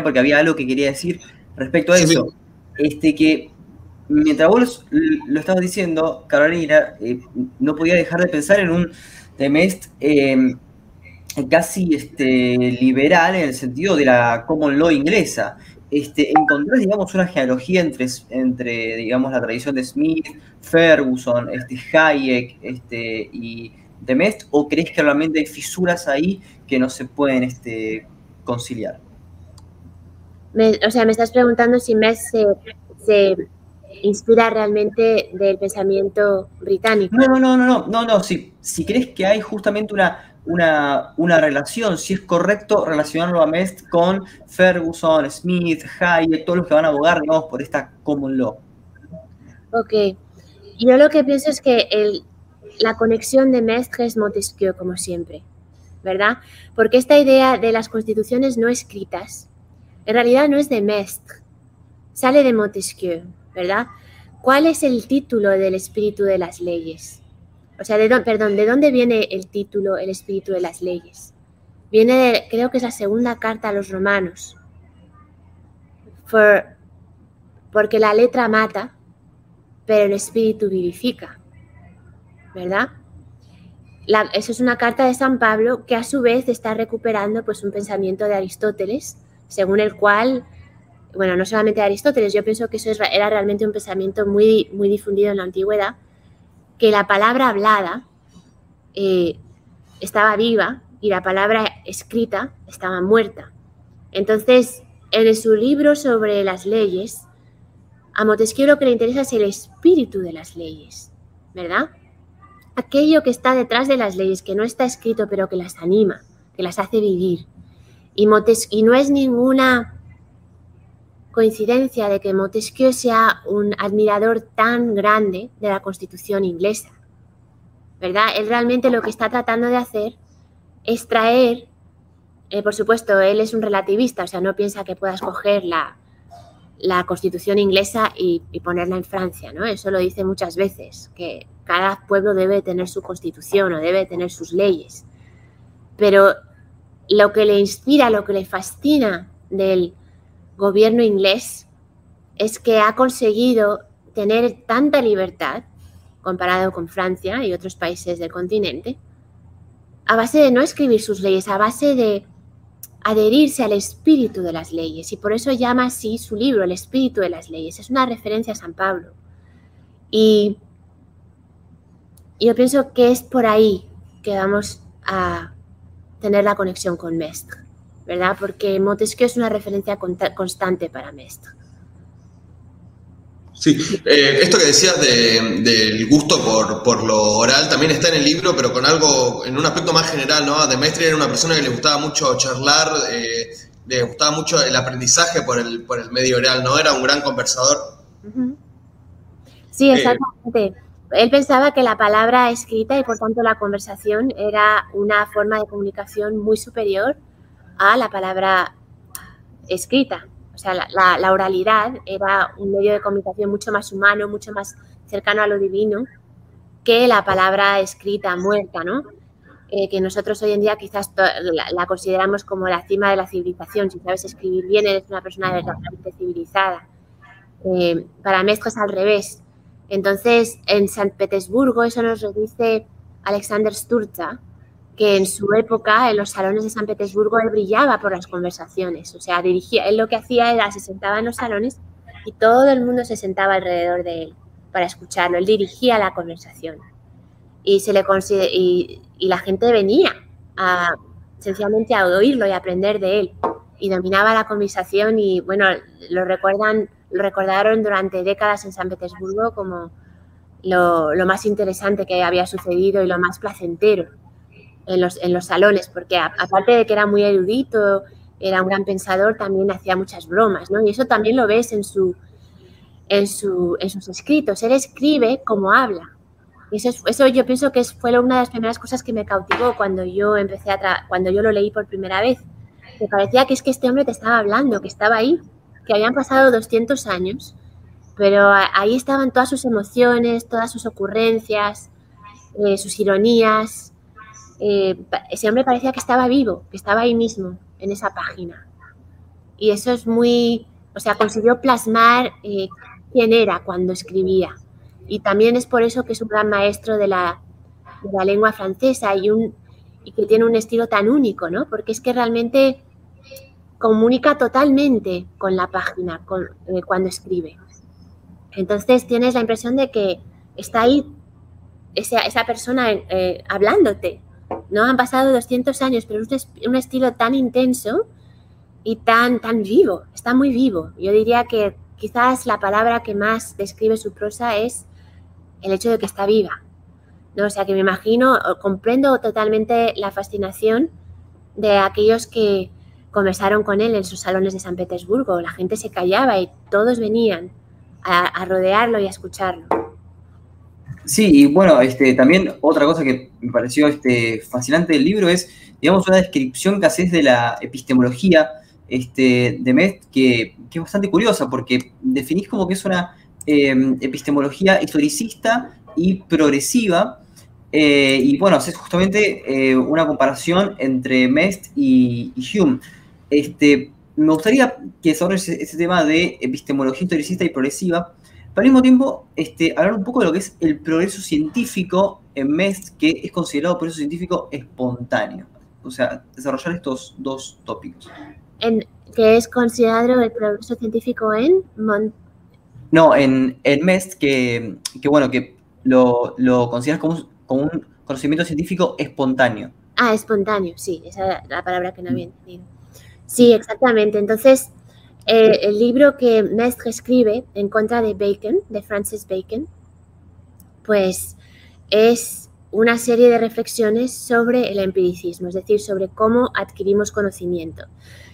porque había algo que quería decir respecto a eso. Este, que mientras vos lo estabas diciendo, Carolina, eh, no podía dejar de pensar en un Temest em, casi este, liberal en el sentido de la common law inglesa. Este, ¿Encontrás, digamos, una genealogía entre, entre, digamos, la tradición de Smith, Ferguson, este, Hayek este, y Temest, o crees que realmente hay ahí que no se pueden este, conciliar? o sea, me estás preguntando si Mest se inspira realmente del pensamiento británico. No, no, no, no, no, no, si, si crees que hay justamente una, una, una, relación, si es correcto relacionarlo a Mest con Ferguson, Smith, Hayek, todos los que van a abogar, digamos, por esta common law. Ok. Yo lo que pienso es que el, la conexión de Mestre es Montesquieu, como siempre, ¿verdad? Porque esta idea de las constituciones no escritas, en realidad no es de Mestre, sale de Montesquieu. ¿verdad? ¿Cuál es el título del espíritu de las leyes? O sea, de perdón, ¿de dónde viene el título, el espíritu de las leyes? Viene de, creo que es la segunda carta a los romanos. porque la letra mata, pero el espíritu vivifica. ¿Verdad? eso es una carta de San Pablo que a su vez está recuperando pues, un pensamiento de Aristóteles, según el cual bueno, no solamente de Aristóteles, yo pienso que eso era realmente un pensamiento muy, muy difundido en la antigüedad, que la palabra hablada eh, estaba viva y la palabra escrita estaba muerta. Entonces, en su libro sobre las leyes, a Montesquieu lo que le interesa es el espíritu de las leyes, ¿verdad? Aquello que está detrás de las leyes, que no está escrito, pero que las anima, que las hace vivir. Y, y no es ninguna coincidencia de que Montesquieu sea un admirador tan grande de la Constitución inglesa. ¿Verdad? Él realmente lo que está tratando de hacer es traer, eh, por supuesto, él es un relativista, o sea, no piensa que pueda escoger la, la Constitución inglesa y, y, ponerla en Francia, ¿no? Eso lo dice muchas veces, que cada pueblo debe tener su constitución o debe tener sus leyes. Pero lo que le inspira, lo que le fascina del gobierno inglés es que ha conseguido tener tanta libertad comparado con Francia y otros países del continente, a base de no escribir sus leyes, a base de adherirse al espíritu de las leyes. Y por eso llama así su libro, El espíritu de las leyes. Es una referencia a San Pablo. Y yo pienso que es por ahí que vamos a tener la conexión con Mestre. ¿verdad? Porque Montesquieu es una referencia constante para Mestre. Sí, eh, esto que decías del gusto por, lo oral también está en el libro, pero con algo, en un aspecto más general, ¿no? De Mestre era una persona que le gustaba mucho charlar, eh, le gustaba mucho el aprendizaje por el, por el medio oral, ¿no? Era un gran conversador. Sí, exactamente. Él pensaba que la palabra escrita y por tanto la conversación era una forma de comunicación muy superior a la palabra escrita. O sea, la, oralidad era un medio de comunicación mucho más humano, mucho más cercano a lo divino que la palabra escrita, muerta, ¿no? Eh, que nosotros hoy en día quizás la, consideramos como la cima de la civilización. Si sabes escribir bien, eres una persona verdaderamente civilizada. Eh, para Mestre es al revés. Entonces, en San Petersburgo, eso nos lo dice Alexander Sturza, que en su época, en los salones de San Petersburgo, él brillaba por las conversaciones. O sea, dirigía, él lo que hacía era, se sentaba en los salones y todo el mundo se sentaba alrededor de él para escucharlo. Él dirigía la conversación. Y, se le y, y la gente venía a, sencillamente a oírlo y aprender de él. Y dominaba la conversación y, bueno, lo recuerdan, lo recordaron durante décadas en San Petersburgo como lo, más interesante que había sucedido y lo más placentero en los, en los salones, porque aparte de que era muy erudito, era un gran pensador, también hacía muchas bromas, ¿no? Y eso también lo ves en, su, en, su, en sus escritos. Él escribe como habla. Y eso, eso yo pienso que fue una de las primeras cosas que me cautivó cuando yo empecé a cuando yo lo leí por primera vez. Me parecía que es que este hombre te estaba hablando, que estaba ahí, que habían pasado 200 años, pero ahí estaban todas sus emociones, todas sus ocurrencias, eh, sus ironías, eh, ese hombre parecía que estaba vivo, que estaba ahí mismo, en esa página. Y eso es muy, o sea, consiguió plasmar eh, quién era cuando escribía. Y también es por eso que es un gran maestro de la, lengua francesa y, un, y que tiene un estilo tan único, ¿no? Porque es que realmente comunica totalmente con la página eh, cuando escribe. Entonces tienes la impresión de que está ahí esa, esa persona eh, hablándote. No han pasado 200 años, pero es un estilo tan intenso y tan, tan vivo, está muy vivo. Yo diría que quizás la palabra que más describe su prosa es el hecho de que está viva. ¿no? O sea, que me imagino, comprendo totalmente la fascinación de aquellos que conversaron con él en sus salones de San Petersburgo. La gente se callaba y todos venían a, rodearlo y a escucharlo. Sí, y bueno, este, también otra cosa que me pareció este, fascinante del libro es, digamos, una descripción que haces de la epistemología este, de Met que, es bastante curiosa porque definís como que es una em, epistemología historicista y progresiva. Eh, y bueno, haces justamente eh, una comparación entre Mest y, Hume. Este, me gustaría que desarrolles ese tema de epistemología historicista y progresiva, pero al mismo tiempo este, hablar un poco de lo que es el progreso científico en Mest, que es considerado progreso científico espontáneo. O sea, desarrollar estos dos tópicos que es considerado el progreso científico en No, en, en MEST, que, bueno, que lo, lo consideras como, como, un conocimiento científico espontáneo. Ah, espontáneo, sí, esa es la palabra que no había entendido. Sí, exactamente. Entonces, eh, el libro que Mestre escribe en contra de Bacon, de Francis Bacon, pues es una serie de reflexiones sobre el empiricismo, es decir, sobre cómo adquirimos conocimiento.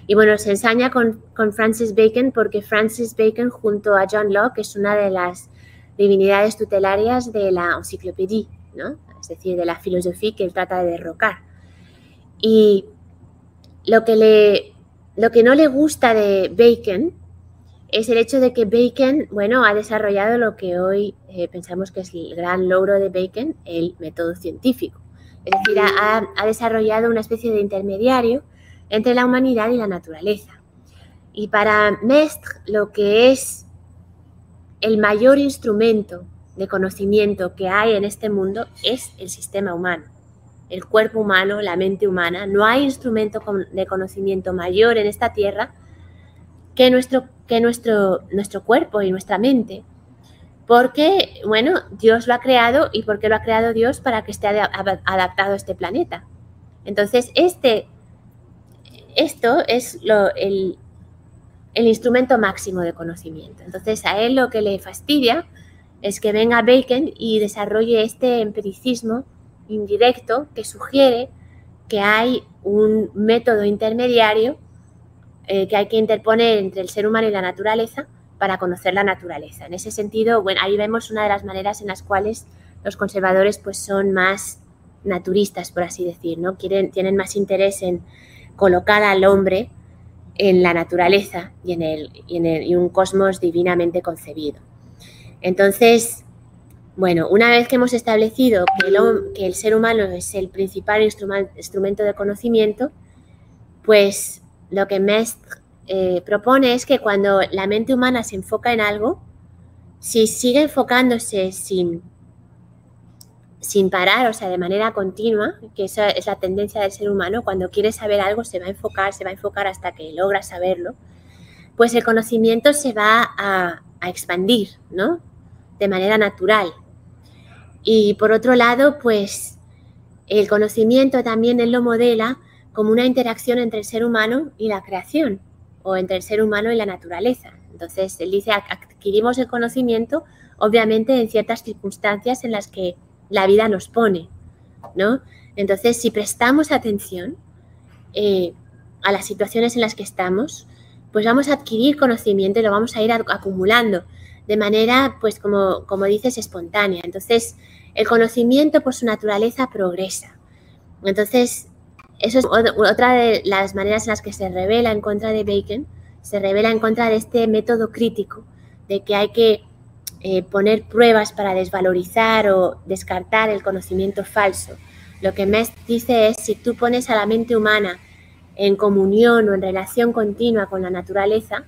Y bueno, se ensaña con, Francis Bacon porque Francis Bacon junto a John Locke es una de las divinidades tutelarias de la enciclopedia, ¿no? es decir, de la filosofía que él trata de derrocar. Y lo que, le, lo que no le gusta de Bacon es el hecho de que Bacon, bueno, ha desarrollado lo que hoy eh, pensamos que es el gran logro de Bacon, el método científico. Es decir, ha, ha desarrollado una especie de intermediario entre la humanidad y la naturaleza. Y para Mestre lo que es el mayor instrumento de conocimiento que hay en este mundo es el sistema humano, el cuerpo humano, la mente humana. No hay instrumento de conocimiento mayor en esta tierra que nuestro, que nuestro, nuestro cuerpo y nuestra mente. Porque, bueno, Dios lo ha creado y porque lo ha creado Dios para que esté adaptado a este planeta. Entonces, este esto es el, instrumento máximo de conocimiento. Entonces, a él lo que le fastidia es que venga Bacon y desarrolle este empiricismo indirecto que sugiere que hay un método intermediario eh, que hay que interponer entre el ser humano y la naturaleza para conocer la naturaleza. En ese sentido, bueno, ahí vemos una de las maneras en las cuales los conservadores pues, son más naturistas, por así decir, ¿no? Quieren, tienen más interés en, colocar al hombre en la naturaleza y en, el, y un cosmos divinamente concebido. Entonces, bueno, una vez que hemos establecido que el, ser humano es el principal instrumento de conocimiento, pues lo que Mestre eh, propone es que cuando la mente humana se enfoca en algo, si sigue enfocándose sin sin parar, o sea, de manera continua, que esa es la tendencia del ser humano, cuando quiere saber algo se va a enfocar, se va a enfocar hasta que logra saberlo, pues el conocimiento se va a, expandir, ¿no? De manera natural. Y por otro lado, pues el conocimiento también él lo modela como una interacción entre el ser humano y la creación, o entre el ser humano y la naturaleza. Entonces, él dice, adquirimos el conocimiento, obviamente, en ciertas circunstancias en las que la vida nos pone, ¿no? Entonces, si prestamos atención eh, a las situaciones en las que estamos, pues vamos a adquirir conocimiento y lo vamos a ir acumulando de manera, pues como, como dices, espontánea. Entonces, el conocimiento por su naturaleza progresa. Entonces, eso es otra de las maneras en las que se revela en contra de Bacon, se revela en contra de este método crítico, de que hay que eh, poner pruebas para desvalorizar o descartar el conocimiento falso. Lo que Mest dice es, si tú pones a la mente humana en comunión o en relación continua con la naturaleza,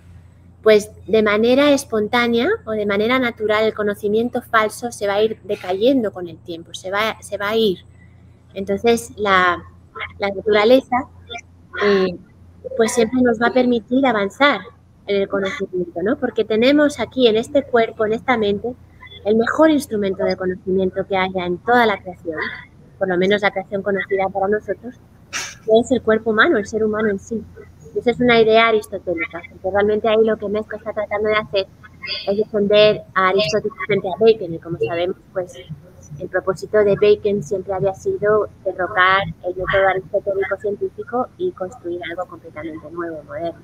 pues de manera espontánea o de manera natural el conocimiento falso se va a ir decayendo con el tiempo, se va, se va a ir. Entonces la, naturaleza eh, pues siempre nos va a permitir avanzar en el conocimiento, ¿no? Porque tenemos aquí en este cuerpo, en esta mente, el mejor instrumento de conocimiento que haya en toda la creación, por lo menos la creación conocida para nosotros, que es el cuerpo humano, el ser humano en sí. Esa es una idea aristotélica, porque realmente ahí lo que Mesco está tratando de hacer es defender a Aristóteles frente a Bacon, y como sabemos, pues el propósito de Bacon siempre había sido derrocar el método aristotélico científico y construir algo completamente nuevo, moderno.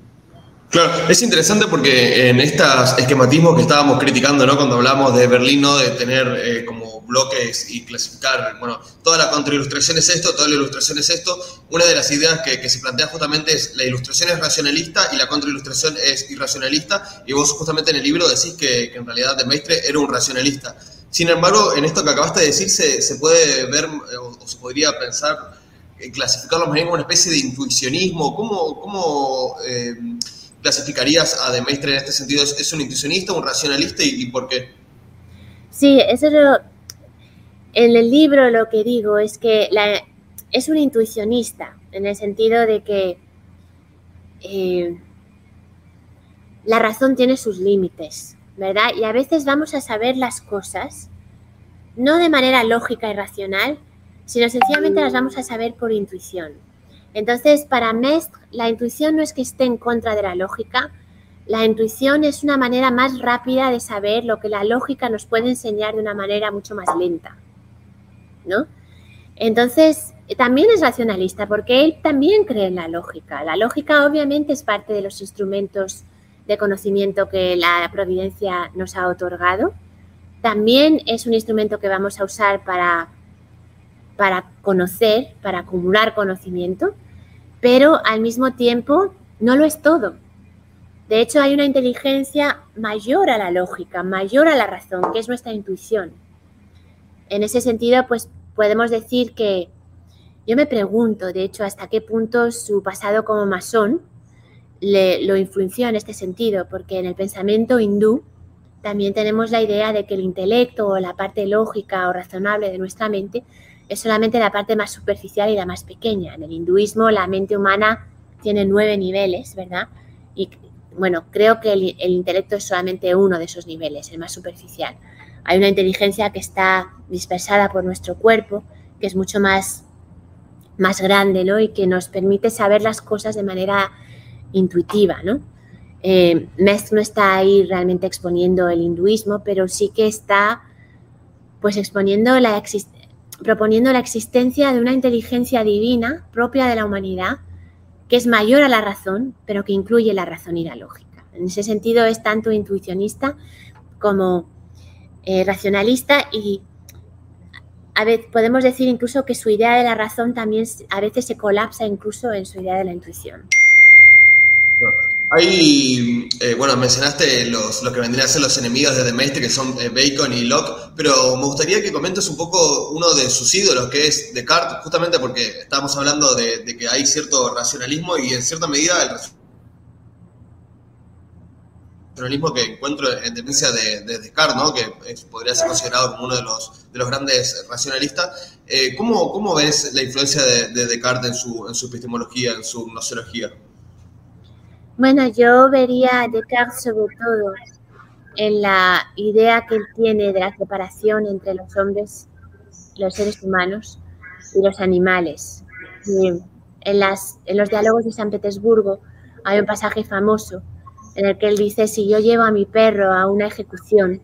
Claro, es interesante porque en estos esquematismos que estábamos criticando, ¿no? Cuando hablamos de Berlín, ¿no? De tener eh, como bloques y clasificar, bueno, toda la contrailustración es esto, toda la ilustración es esto. Una de las ideas que, se plantea justamente es la ilustración es racionalista y la contrailustración es irracionalista. Y vos justamente en el libro decís que, en realidad de Maestre era un racionalista. Sin embargo, en esto que acabaste de decir se, puede ver o, se podría pensar, eh, clasificarlo más bien como una especie de intuicionismo. ¿Cómo, cómo eh, clasificarías a De Maestre en este sentido? ¿Es, un intuicionista, un racionalista y, por qué? Sí, eso es lo, en el libro lo que digo es que es un intuicionista, en el sentido de que eh, la razón tiene sus límites, ¿verdad? Y a veces vamos a saber las cosas no de manera lógica y racional, sino sencillamente las vamos a saber por intuición. Entonces, para Mestre, la intuición no es que esté en contra de la lógica, la intuición es una manera más rápida de saber lo que la lógica nos puede enseñar de una manera mucho más lenta, ¿no? Entonces, también es racionalista porque él también cree en la lógica. La lógica obviamente es parte de los instrumentos de conocimiento que la providencia nos ha otorgado. También es un instrumento que vamos a usar para para conocer, para acumular conocimiento, pero al mismo tiempo no lo es todo. De hecho, hay una inteligencia mayor a la lógica, mayor a la razón, que es nuestra intuición. En ese sentido, pues podemos decir que yo me pregunto, de hecho, hasta qué punto su pasado como masón le, lo influenció en este sentido, porque en el pensamiento hindú también tenemos la idea de que el intelecto o la parte lógica o razonable de nuestra mente es solamente la parte más superficial y la más pequeña. En el hinduismo la mente humana tiene nueve niveles, ¿verdad? Y bueno, creo que el, intelecto es solamente uno de esos niveles, el más superficial. Hay una inteligencia que está dispersada por nuestro cuerpo, que es mucho más, más grande, ¿no? Y que nos permite saber las cosas de manera intuitiva, ¿no? Eh, no está ahí realmente exponiendo el hinduismo, pero sí que está pues exponiendo la, existencia proponiendo la existencia de una inteligencia divina propia de la humanidad que es mayor a la razón, pero que incluye la razón y la lógica. En ese sentido es tanto intuicionista como eh, racionalista y a veces podemos decir incluso que su idea de la razón también a veces se colapsa incluso en su idea de la intuición. Hay, eh, bueno, mencionaste los, lo que vendrían a ser los enemigos de The que son eh, Bacon y Locke, pero me gustaría que comentes un poco uno de sus ídolos, que es Descartes, justamente porque estamos hablando de, que hay cierto racionalismo y en cierta medida el racionalismo que encuentro en tendencia de, Descartes, ¿no? que podría ser considerado como uno de los, de los grandes racionalistas. Eh, ¿cómo, ¿cómo, ves la influencia de, Descartes en su, en su epistemología, en su gnoseología? Bueno, yo vería a Descartes sobre todo en la idea que él tiene de la separación entre los hombres, los seres humanos y los animales. en, las, en los diálogos de San Petersburgo hay un pasaje famoso en el que él dice, si yo llevo a mi perro a una ejecución,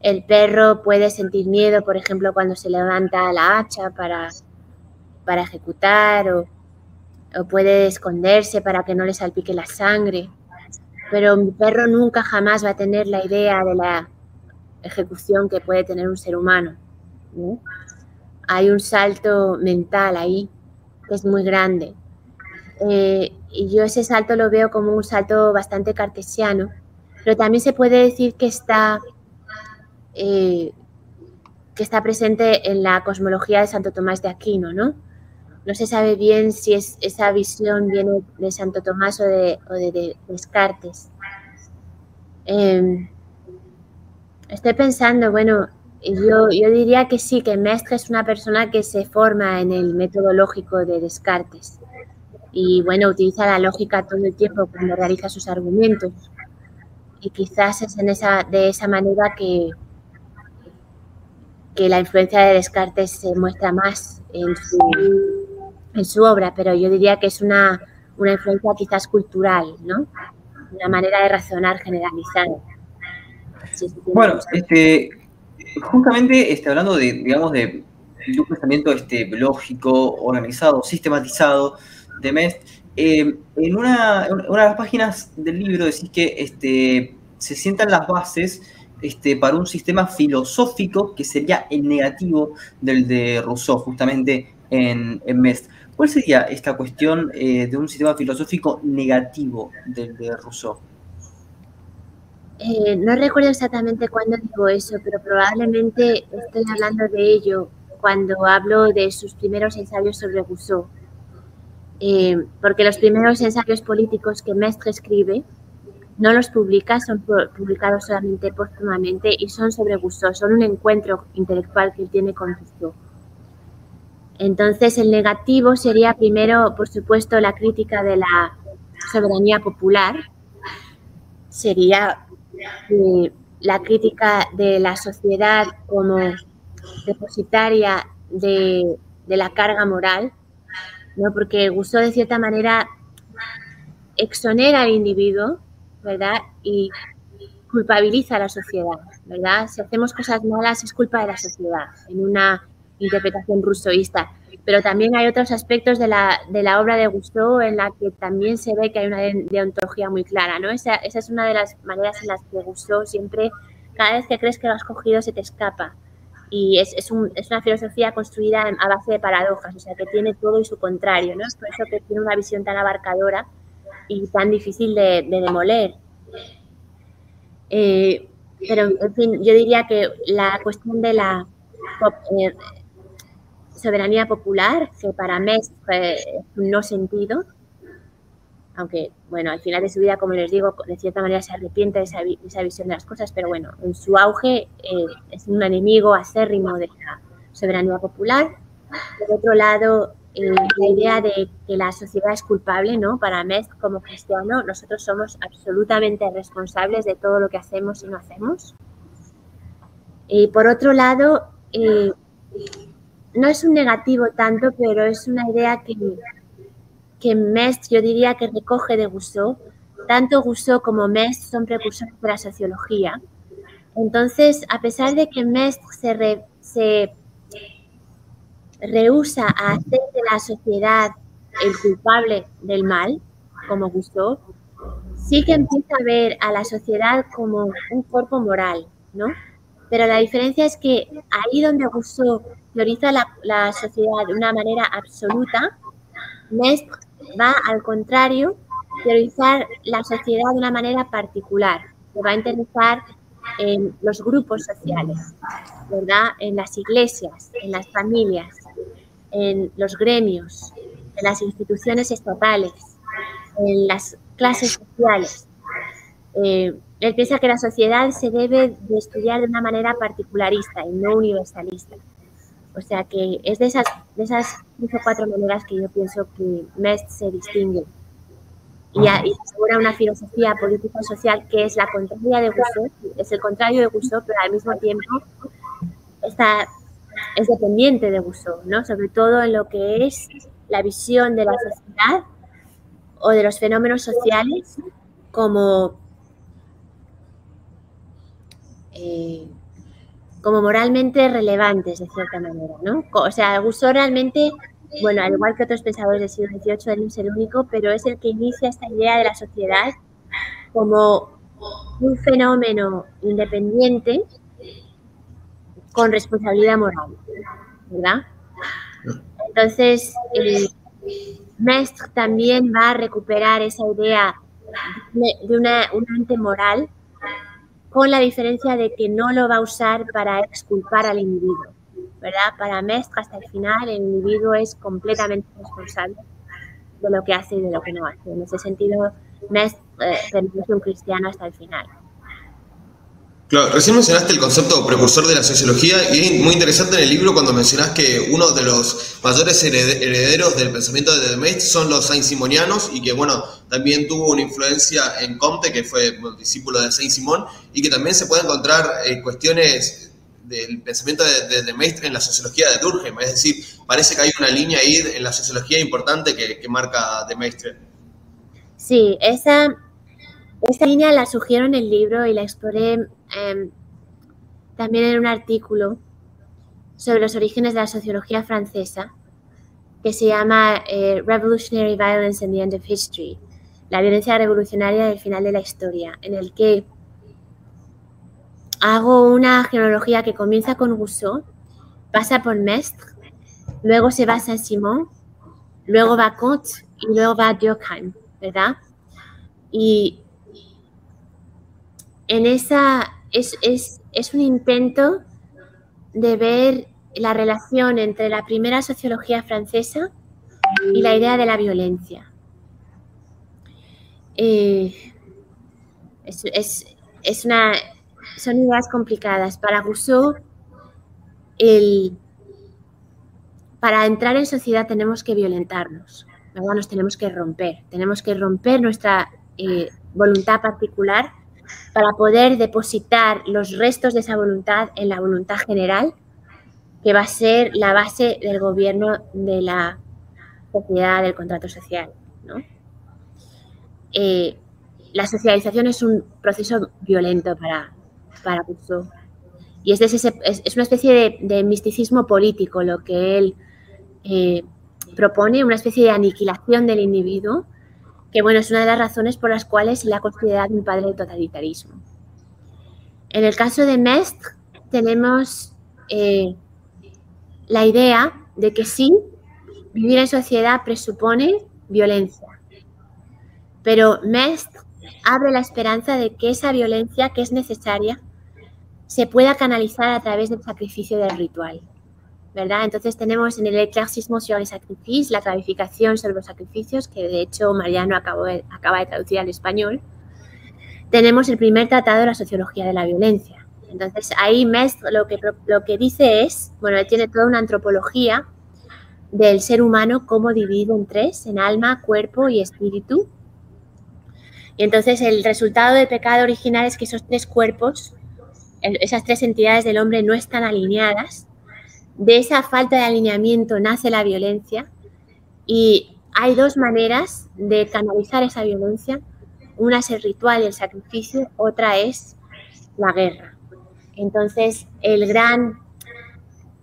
el perro puede sentir miedo, por ejemplo, cuando se levanta la hacha para, para ejecutar o puede esconderse para que no le salpique la sangre, pero mi perro nunca jamás va a tener la idea de la ejecución que puede tener un ser humano. Hay un salto mental ahí que es muy grande. Eh, y yo ese salto lo veo como un salto bastante cartesiano, pero también se puede decir que está, eh, que está presente en la cosmología de Santo Tomás de Aquino, ¿no? No se sabe bien si es, esa visión viene de Santo Tomás o de, Descartes. Em, estoy pensando, bueno, yo, yo, diría que sí, que Mestre es una persona que se forma en el metodológico de Descartes y bueno, utiliza la lógica todo el tiempo cuando realiza sus argumentos. Y quizás es en esa, de esa manera que, que la influencia de Descartes se muestra más en su, en su obra, pero yo diría que es una, una influencia quizás cultural, ¿no? Una manera de razonar generalizada. bueno, este, justamente este, hablando de, digamos, de, un pensamiento este, lógico, organizado, sistematizado, de Mest, eh, en, una, de las páginas del libro decís que este, se sientan las bases este, para un sistema filosófico que sería el negativo del de Rousseau, justamente en, en Mest. ¿Cuál sería esta cuestión eh, de un sistema filosófico negativo del de Rousseau? Eh, no recuerdo exactamente cuándo digo eso, pero probablemente estoy hablando de ello cuando hablo de sus primeros ensayos sobre Rousseau. Eh, porque los primeros ensayos políticos que Mestre escribe no los publica, son publicados solamente póstumamente y son sobre Rousseau, son un encuentro intelectual que él tiene con Rousseau. Entonces, el negativo sería primero, por supuesto, la crítica de la soberanía popular, sería eh, la crítica de la sociedad como depositaria de, la carga moral, ¿no? porque Gustó de cierta manera exonera al individuo, ¿verdad? Y culpabiliza a la sociedad, ¿verdad? Si hacemos cosas malas es culpa de la sociedad, en una interpretación rusoísta. Pero también hay otros aspectos de la, de la obra de Gusteau en la que también se ve que hay una deontología muy clara, ¿no? Esa, esa es una de las maneras en las que Gusteau siempre, cada vez que crees que lo has cogido, se te escapa y es, es, un, es, una filosofía construida a base de paradojas, o sea, que tiene todo y su contrario, ¿no? Es por eso que tiene una visión tan abarcadora y tan difícil de, de demoler. Eh, pero, en fin, yo diría que la cuestión de la eh, soberanía popular, que para mí es un no sentido, aunque, bueno, al final de su vida, como les digo, de cierta manera se arrepiente de esa, esa visión de las cosas, pero bueno, en su auge eh, es un enemigo acérrimo de la soberanía popular. Por otro lado, eh, la idea de que la sociedad es culpable, ¿no? Para Mest, como cristiano, nosotros somos absolutamente responsables de todo lo que hacemos y no hacemos. Y por otro lado, eh, no es un negativo tanto, pero es una idea que que Mest yo diría que recoge de Gusseau. Tanto Gusseau como Mest son precursores de la sociología. Entonces, a pesar de que Mest se, se rehúsa a hacer de la sociedad el culpable del mal, como Gusseau, sí que empieza a ver a la sociedad como un cuerpo moral, ¿no? Pero la diferencia es que ahí donde Gusseau teoriza la, sociedad de una manera absoluta, Mest va al contrario priorizar la sociedad de una manera particular, que va a interesar en los grupos sociales, ¿verdad? En las iglesias, en las familias, en los gremios, en las instituciones estatales, en las clases sociales. Eh, él piensa que la sociedad se debe de estudiar de una manera particularista y no universalista. O sea que es de esas, de esas tres o cuatro maneras que yo pienso que Mest se distingue. Y, y asegura una filosofía político-social que es la contraria de Rousseau, es el contrario de Rousseau, pero al mismo tiempo está, es dependiente de Rousseau, ¿no? Sobre todo en lo que es la visión de la sociedad o de los fenómenos sociales como eh, como moralmente relevantes, de cierta manera, ¿no? O sea, Gusó realmente, bueno, al igual que otros pensadores del siglo XVIII, él no es el único, pero es el que inicia esta idea de la sociedad como un fenómeno independiente con responsabilidad moral, ¿verdad? Entonces, el Mestre también va a recuperar esa idea de una, un ente moral con la diferencia de que no lo va a usar para exculpar al individuo, ¿verdad? Para Mestre hasta el final el individuo es completamente responsable de lo que hace y de lo que no hace. En ese sentido, Mestre eh, permanece un cristiano hasta el final. Claro, recién mencionaste el concepto precursor de la sociología y es muy interesante en el libro cuando mencionas que uno de los mayores herederos del pensamiento de Maistre son los saint-simonianos y que, bueno, también tuvo una influencia en Comte, que fue discípulo de Saint-Simon, y que también se puede encontrar eh, cuestiones del pensamiento de, de, Maistre en la sociología de Durkheim. Es decir, parece que hay una línea ahí en la sociología importante que, marca de Maistre. Sí, esa, esa línea la sugiero en el libro y la exploré Em, también en un artículo sobre los orígenes de la sociología francesa que se llama eh, Revolutionary Violence and the End of History, la violencia revolucionaria del final de la historia, en el que hago una genealogía que comienza con Rousseau, pasa por Mestre, luego se va a Saint-Simon, luego va a Comte y luego va a Durkheim, ¿verdad? Y en esa es, un intento de ver la relación entre la primera sociología francesa y la idea de la violencia. Eh, es, una, son ideas complicadas. Para Rousseau, para entrar en sociedad tenemos que violentarnos, nos tenemos que romper, tenemos que romper nuestra eh, voluntad particular para poder depositar los restos de esa voluntad en la voluntad general, que va a ser la base del gobierno de la sociedad, del contrato social. Eh, la socialización es un proceso violento para, para Rousseau. Y es, es, una especie de, misticismo político lo que él eh, propone, una especie de aniquilación del individuo que bueno, es una de las razones por las cuales se le ha considerado un padre del totalitarismo. En el caso de Mestre tenemos eh, la idea de que sí, vivir en sociedad presupone violencia, pero Mestre abre la esperanza de que esa violencia que es necesaria se pueda canalizar a través del sacrificio del ritual. ¿Verdad? Entonces tenemos en el Eclaircismo sur les sacrifices, la clarificación sobre los sacrificios, que de hecho Mariano acaba de traducir al español. Tenemos el primer tratado de la sociología de la violencia. Entonces ahí Mestre lo que, lo que dice es, bueno, él tiene toda una antropología del ser humano como dividido en tres, en alma, cuerpo y espíritu. Y entonces el resultado del pecado original es que esos tres cuerpos, esas tres entidades del hombre no están alineadas de esa falta de alineamiento nace la violencia y hay dos maneras de canalizar esa violencia. Una es el ritual y el sacrificio, otra es la guerra. Entonces, el gran,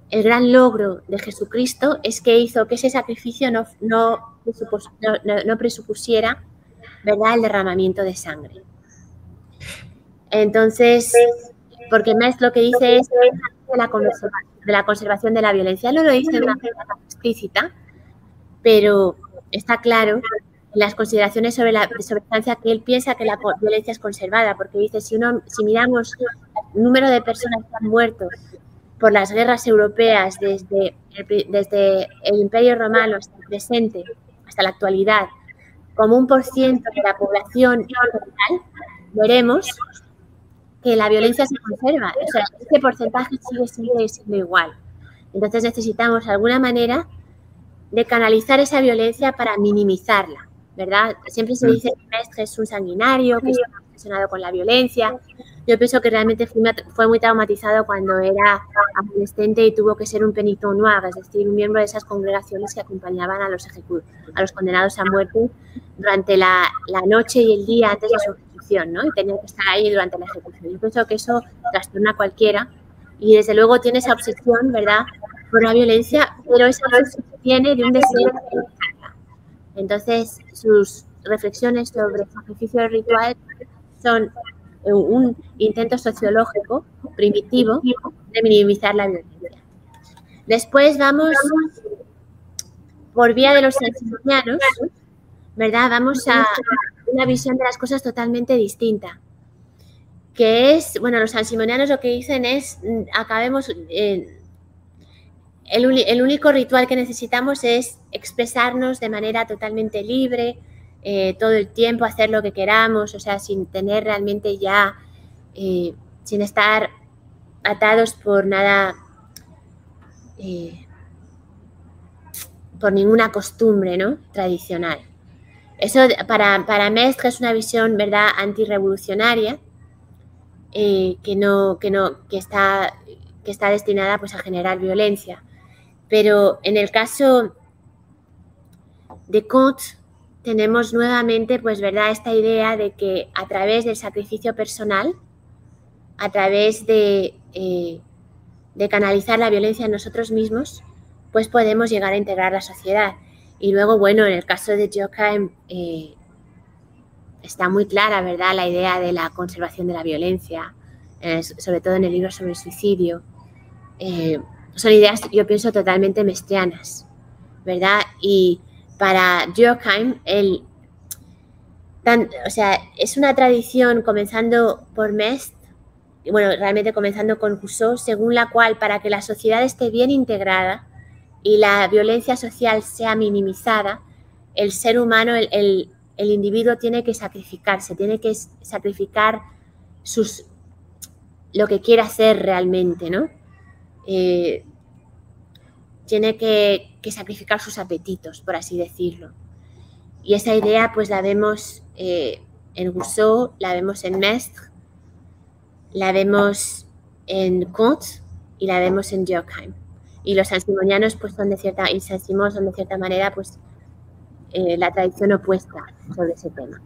el gran logro de Jesucristo es que hizo que ese sacrificio no, no, no, presupusiera ¿verdad? el derramamiento de sangre. Entonces, porque más lo que dice es la conversación de la conservación de la violencia. No lo dice de una manera explícita, pero está claro en las consideraciones sobre la sobreestancia que él piensa que la violencia es conservada, porque dice, si, uno, si miramos el número de personas que han muerto por las guerras europeas desde el, desde el Imperio Romano hasta el presente, hasta la actualidad, como un por ciento de la población total, veremos que la violencia se conserva. O sea, este porcentaje sigue, siendo igual. Entonces necesitamos alguna manera de canalizar esa violencia para minimizarla, ¿verdad? Siempre se dice que es un sanguinario, que está obsesionado con la violencia. Yo pienso que realmente fue muy traumatizado cuando era adolescente y tuvo que ser un penito noir, es decir, un miembro de esas congregaciones que acompañaban a los, a los condenados a muerte durante la, la noche y el día antes de su ¿no? Y tenía que estar ahí durante la ejecución. Yo pienso que eso trastorna a cualquiera y desde luego tiene esa obsesión, ¿verdad?, por la violencia, pero esa obsesión viene de un deseo de Entonces, sus reflexiones sobre sacrificio ritual son un intento sociológico primitivo de minimizar la violencia. Después vamos por vía de los sansimonianos, ¿verdad? Vamos a una visión de las cosas totalmente distinta. Que es, bueno, los sansimonianos lo que dicen es, mm, acabemos, eh, el, único ritual que necesitamos es expresarnos de manera totalmente libre, eh, todo el tiempo, hacer lo que queramos, o sea, sin tener realmente ya eh, sin estar atados por nada, eh, por ninguna costumbre ¿no? tradicional. Eso para, para Mestre es una visión, ¿verdad?, antirrevolucionaria, eh, que, no, que, no, que, está, que está destinada pues, a generar violencia. Pero en el caso de Comte, tenemos nuevamente, pues, ¿verdad?, esta idea de que a través del sacrificio personal, a través de, eh, de canalizar la violencia en nosotros mismos, pues podemos llegar a integrar la sociedad. Y luego, bueno, en el caso de Joachim eh, está muy clara, ¿verdad?, la idea de la conservación de la violencia, eh, sobre todo en el libro sobre el suicidio. Eh, son ideas, yo pienso, totalmente mestrianas, ¿verdad? Y para Joachim, el, o sea, es una tradición comenzando por Mest, bueno, realmente comenzando con Rousseau, según la cual para que la sociedad esté bien integrada, y la violencia social sea minimizada, el ser humano, el, individuo tiene que sacrificarse, tiene que sacrificar sus, lo que quiere hacer realmente, ¿no? Eh, tiene que, sacrificar sus apetitos, por así decirlo. Y esa idea pues la vemos eh, en Rousseau, la vemos en Mestre, la vemos en Comte y la vemos en Durkheim y los sansimonianos pues son de cierta, y San Simón son de cierta manera pues eh, la tradición opuesta sobre ese tema.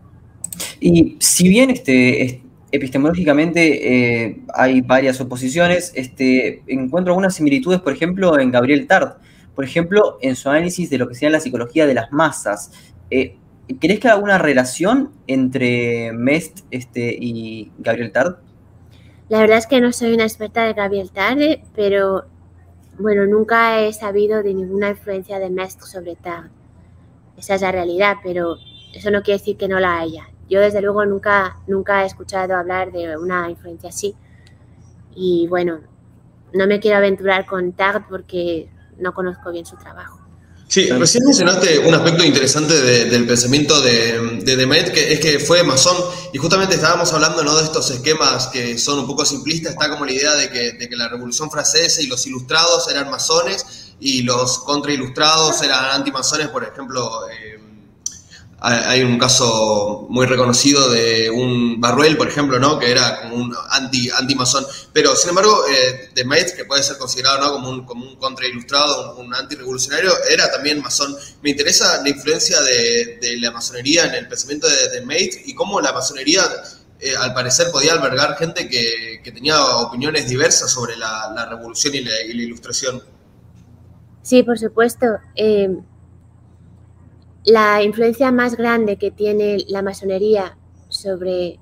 Y si bien este, epistemológicamente eh, hay varias oposiciones, este, encuentro algunas similitudes, por ejemplo, en Gabriel Tart, por ejemplo, en su análisis de lo que sería la psicología de las masas. Eh, ¿Crees que hay alguna relación entre Mest este, y Gabriel Tart? La verdad es que no soy una experta de Gabriel Tart, pero bueno, nunca he sabido de ninguna influencia de Mestre sobre Tard. Esa es la realidad, pero eso no quiere decir que no la haya. Yo desde luego nunca, nunca he escuchado hablar de una influencia así. Y bueno, no me quiero aventurar con Tard porque no conozco bien su trabajo. Sí, recién mencionaste un aspecto interesante del pensamiento de, de que es que fue masón, y justamente estábamos hablando ¿no? de estos esquemas que son un poco simplistas, está como la idea de que, de que la Revolución Francesa y los ilustrados eran masones y los contrailustrados eran antimasones, por ejemplo, eh, hay un caso muy reconocido de un Barruel, por ejemplo, ¿no? que era como un anti, anti-masón. Pero, sin embargo, eh, de Maitz, que puede ser considerado ¿no? como, un, como un contrailustrado, un, anti-revolucionario, era también masón. Me interesa la influencia de, la masonería en el pensamiento de, de y cómo la masonería, eh, al parecer, podía albergar gente que, tenía opiniones diversas sobre la, revolución y la, ilustración. Sí, por supuesto. Eh, la influencia más grande que tiene la masonería sobre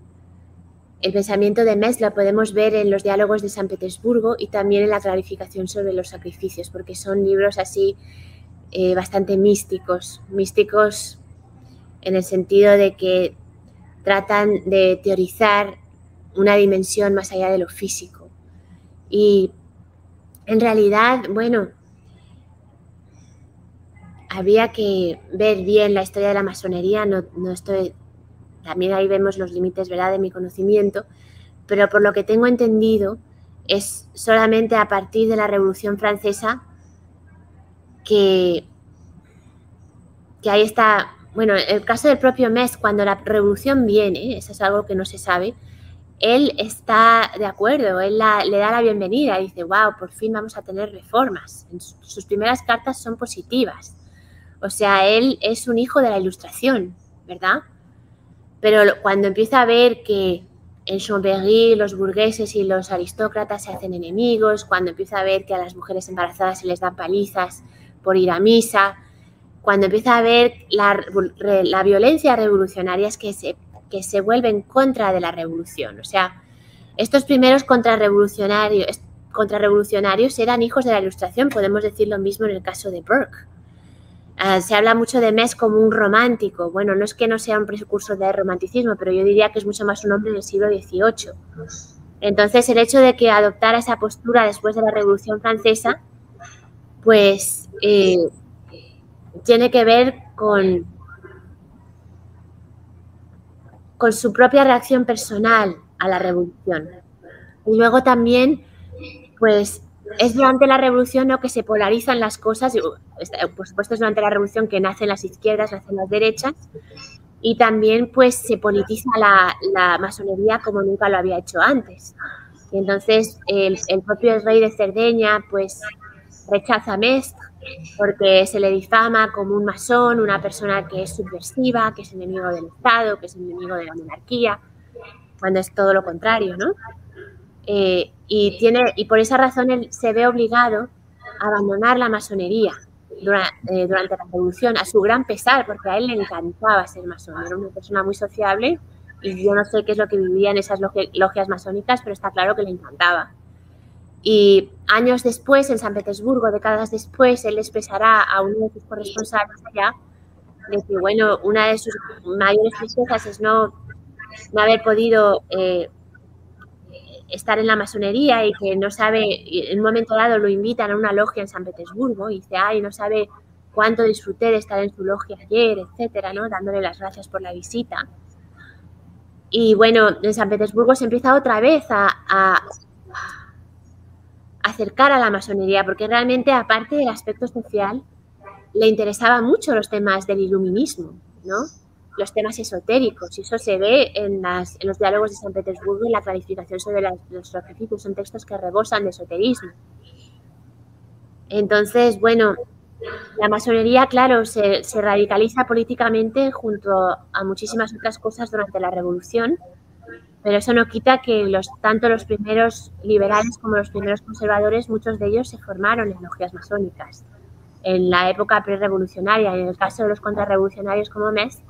el pensamiento de Metz la podemos ver en los diálogos de San Petersburgo y también en la clarificación sobre los sacrificios, porque son libros así eh, bastante místicos, místicos en el sentido de que tratan de teorizar una dimensión más allá de lo físico. Y en realidad, bueno, había que ver bien la historia de la masonería, no, estoy, también ahí vemos los límites ¿verdad? de mi conocimiento, pero por lo que tengo entendido es solamente a partir de la Revolución Francesa que, que ahí está, bueno, el caso del propio Mes, cuando la revolución viene, eso es algo que no se sabe, él está de acuerdo, él le da la bienvenida, dice, wow, por fin vamos a tener reformas. sus primeras cartas son positivas. O sea, él es un hijo de la ilustración, ¿verdad? Pero cuando empieza a ver que en Chambéry los burgueses y los aristócratas se hacen enemigos, cuando empieza a ver que a las mujeres embarazadas se les dan palizas por ir a misa, cuando empieza a ver la, violencia revolucionaria es que se, que se vuelve en contra de la revolución. O sea, estos primeros contrarrevolucionarios, contrarrevolucionarios eran hijos de la ilustración, podemos decir lo mismo en el caso de Burke. Ah, se habla mucho de Mes como un romántico. Bueno, no es que no sea un precursor de romanticismo, pero yo diría que es mucho más un hombre del siglo XVIII. Entonces, el hecho de que adoptara esa postura después de la Revolución Francesa, pues eh, tiene que ver con, con su propia reacción personal a la revolución. Y luego también, pues es durante la revolución ¿no? que se polarizan las cosas, por supuesto es durante la revolución que nacen las izquierdas, nacen las derechas, y también pues se politiza la, la masonería como nunca lo había hecho antes. Entonces el, el propio rey de Cerdeña pues rechaza a Mestre porque se le difama como un masón, una persona que es subversiva, que es enemigo del Estado, que es enemigo de la monarquía, cuando es todo lo contrario, ¿no? Eh, y, tiene, y por esa razón él se ve obligado a abandonar la masonería durante, eh, durante la revolución, a su gran pesar, porque a él le encantaba ser masón, era una persona muy sociable y yo no sé qué es lo que vivía en esas logias masónicas, pero está claro que le encantaba. Y años después, en San Petersburgo, décadas después, él expresará a uno de sus corresponsales allá de que, bueno, una de sus mayores tristezas es no, no haber podido eh, estar en la masonería y que no sabe, en un momento dado lo invitan a una logia en San Petersburgo y dice, ay, no sabe cuánto disfruté de estar en su logia ayer, etcétera, ¿no? Dándole las gracias por la visita. Y bueno, en San Petersburgo se empieza otra vez a acercar a la masonería, porque realmente, aparte del aspecto social, le interesaban mucho los temas del iluminismo, ¿no? Los temas esotéricos, y eso se ve en, las, en los diálogos de San Petersburgo y la clarificación sobre los arquetipos, son textos que rebosan de esoterismo. Entonces, bueno, la masonería, claro, se, se radicaliza políticamente junto a muchísimas otras cosas durante la revolución, pero eso no quita que los, tanto los primeros liberales como los primeros conservadores, muchos de ellos se formaron en logias masónicas. En la época prerevolucionaria, en el caso de los contrarrevolucionarios como Mes,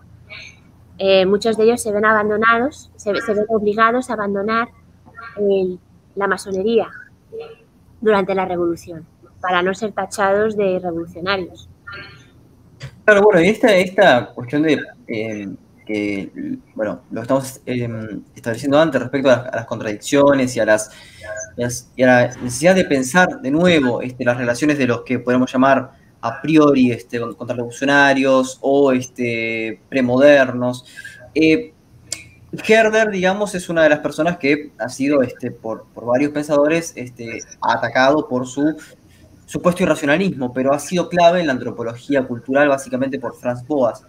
eh, muchos de ellos se ven abandonados, se, ven obligados a abandonar la masonería durante la revolución, para no ser tachados de revolucionarios. Claro, bueno, y esta, esta cuestión de eh, que, bueno, lo estamos em, estableciendo antes respecto a las, contradicciones y a, las, y a la necesidad de pensar de nuevo este, las relaciones de los que podemos llamar a priori este, contrarrevolucionarios o este, premodernos. Eh, Herder, digamos, es una de las personas que ha sido este, por, por varios pensadores este, atacado por su supuesto irracionalismo, pero ha sido clave en la antropología cultural, básicamente por Franz Boas.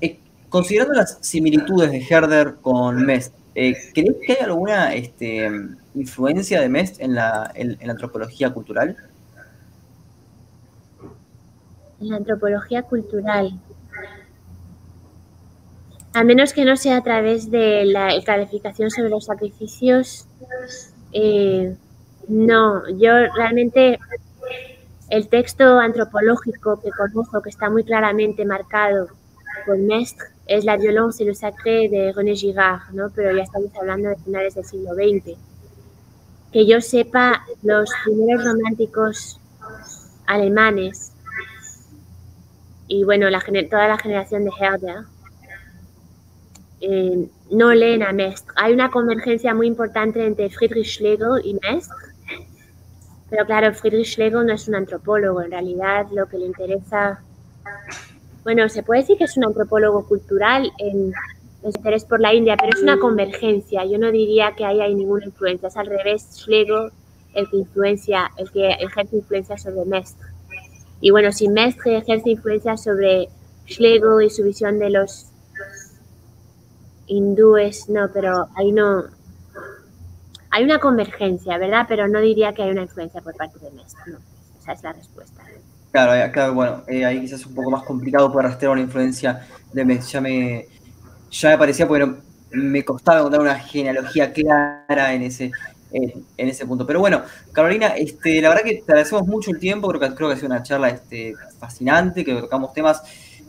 Eh, Considerando las similitudes de Herder con Mest, eh, ¿crees que hay alguna este, influencia de Mest en la, antropología cultural? En la antropología cultural. A menos que no sea a través de la calificación sobre los sacrificios, eh, no, yo realmente el texto antropológico que conozco, que está muy claramente marcado por Mestre, es La violence et le sacré de René Girard, ¿no? pero ya estamos hablando de finales del siglo XX. Que yo sepa, los primeros románticos alemanes y bueno, la, toda la generación de Herder eh, no leen a Mestre. Hay una convergencia muy importante entre Friedrich Schlegel y Mestre, pero claro, Friedrich Schlegel no es un antropólogo, en realidad lo que le interesa bueno, se puede decir que es un antropólogo cultural en el interés por la India, pero es una convergencia. Yo no diría que ahí hay ninguna influencia. Es al revés, Schlegel el que influencia, el que ejerce influencia sobre Mestre. Y bueno, si Mestre ejerce influencia sobre Schlegel y su visión de los hindúes, no, pero ahí no. Hay una convergencia, ¿verdad? Pero no diría que hay una influencia por parte de Mestre. No, esa es la respuesta. Claro, claro, bueno, eh, ahí quizás es un poco más complicado poder rastrear una influencia de Ya me, ya me parecía, porque me costaba encontrar una genealogía clara en ese, en, ese punto. Pero bueno, Carolina, este, la verdad que te agradecemos mucho el tiempo, creo que, creo que ha sido una charla este, fascinante, que tocamos temas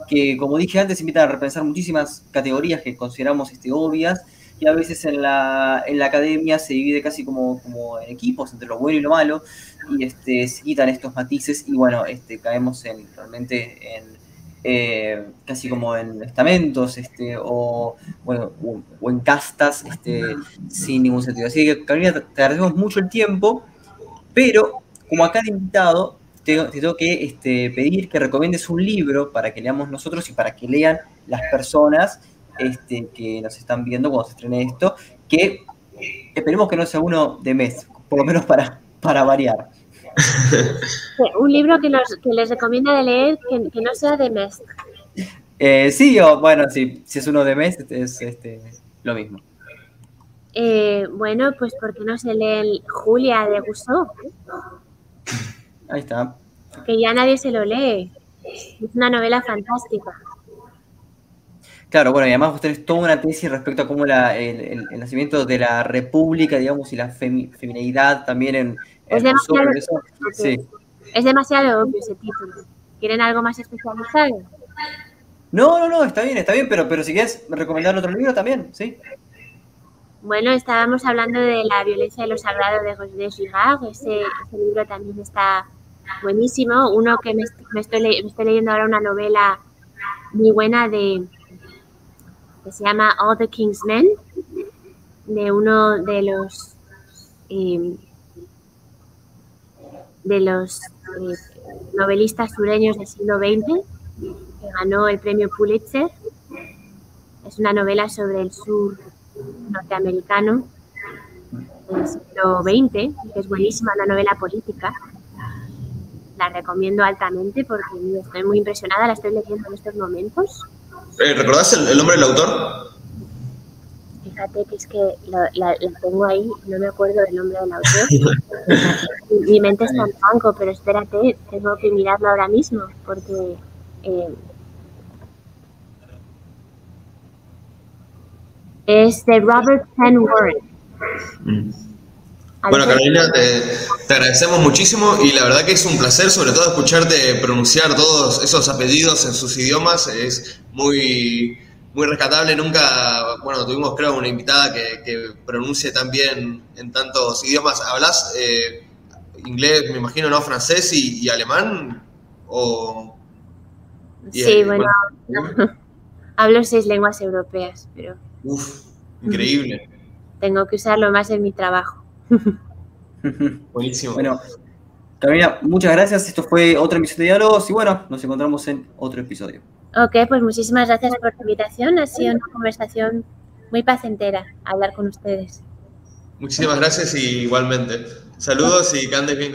que, como dije antes, invitan a repensar muchísimas categorías que consideramos este, obvias y a veces en la, en la academia se divide casi como, como en equipos, entre lo bueno y lo malo, y este, se quitan estos matices y bueno, este, caemos en realmente en eh, casi como en estamentos este, o, bueno, o, en castas este, sin ningún sentido. Así que Carolina, te agradecemos mucho el tiempo, pero como acá de invitado, te, tengo que este, pedir que recomiendes un libro para que leamos nosotros y para que lean las personas este, que nos están viendo cuando se estrene esto, que esperemos que no sea uno de mes, por lo menos para, para variar. Un libro que, les recomienda de leer que, no sea de mes. Eh, sí, o bueno, si, si es uno de mes, es este, lo mismo. Eh, bueno, pues porque no se lee Julia de Rousseau. Ahí está. Que ya nadie se lo lee. Es una novela fantástica. Claro, bueno, y además vos tenés toda una tesis respecto a cómo la, el, nacimiento de la república, digamos, y la feminidad también en, es, demasiado, es demasiado obvio ese título. ¿Quieren algo más especializado? No, no, no, está bien, está bien, pero, pero si quieres recomendar otro libro también, ¿sí? Bueno, estábamos hablando de la violencia de los sagrados de José Girard. Ese, ese libro también está buenísimo. Uno que me, estoy, me estoy leyendo ahora una novela muy buena de que se llama All the King's Men, de uno de los em, de los eh, novelistas sureños del siglo XX, que ganó el premio Pulitzer. Es una novela sobre el sur norteamericano del siglo XX, que es buenísima, una novela política. La recomiendo altamente porque estoy muy impresionada, la estoy leyendo en estos momentos. Eh, ¿Recordás el, nombre del autor? Fíjate que es que la, tengo ahí, no me acuerdo del nombre del autor. Mi mente está en blanco, pero espérate, tengo que mirarlo ahora mismo porque eh, es de Robert Penn mm. Bueno, Carolina, te, agradecemos muchísimo y la verdad que es un placer, sobre todo, escucharte pronunciar todos esos apellidos en sus idiomas. Es muy, muy rescatable. Nunca, bueno, tuvimos, creo, una invitada que, pronuncie tan bien en tantos idiomas. ¿Hablas eh, inglés, me imagino, no? ¿Francés y, alemán? O, sí, bueno, hablo seis lenguas europeas, pero... Uf, increíble. Tengo que usarlo más en mi trabajo. Buenísimo. Bueno, Carolina, muchas gracias. Esto fue otra emisión de Diálogos y bueno, nos encontramos en otro episodio. Ok, pues muchísimas gracias por tu invitación. Ha sido una conversación muy placentera hablar con ustedes. Muchísimas gracias y igualmente. Saludos y que andes bien.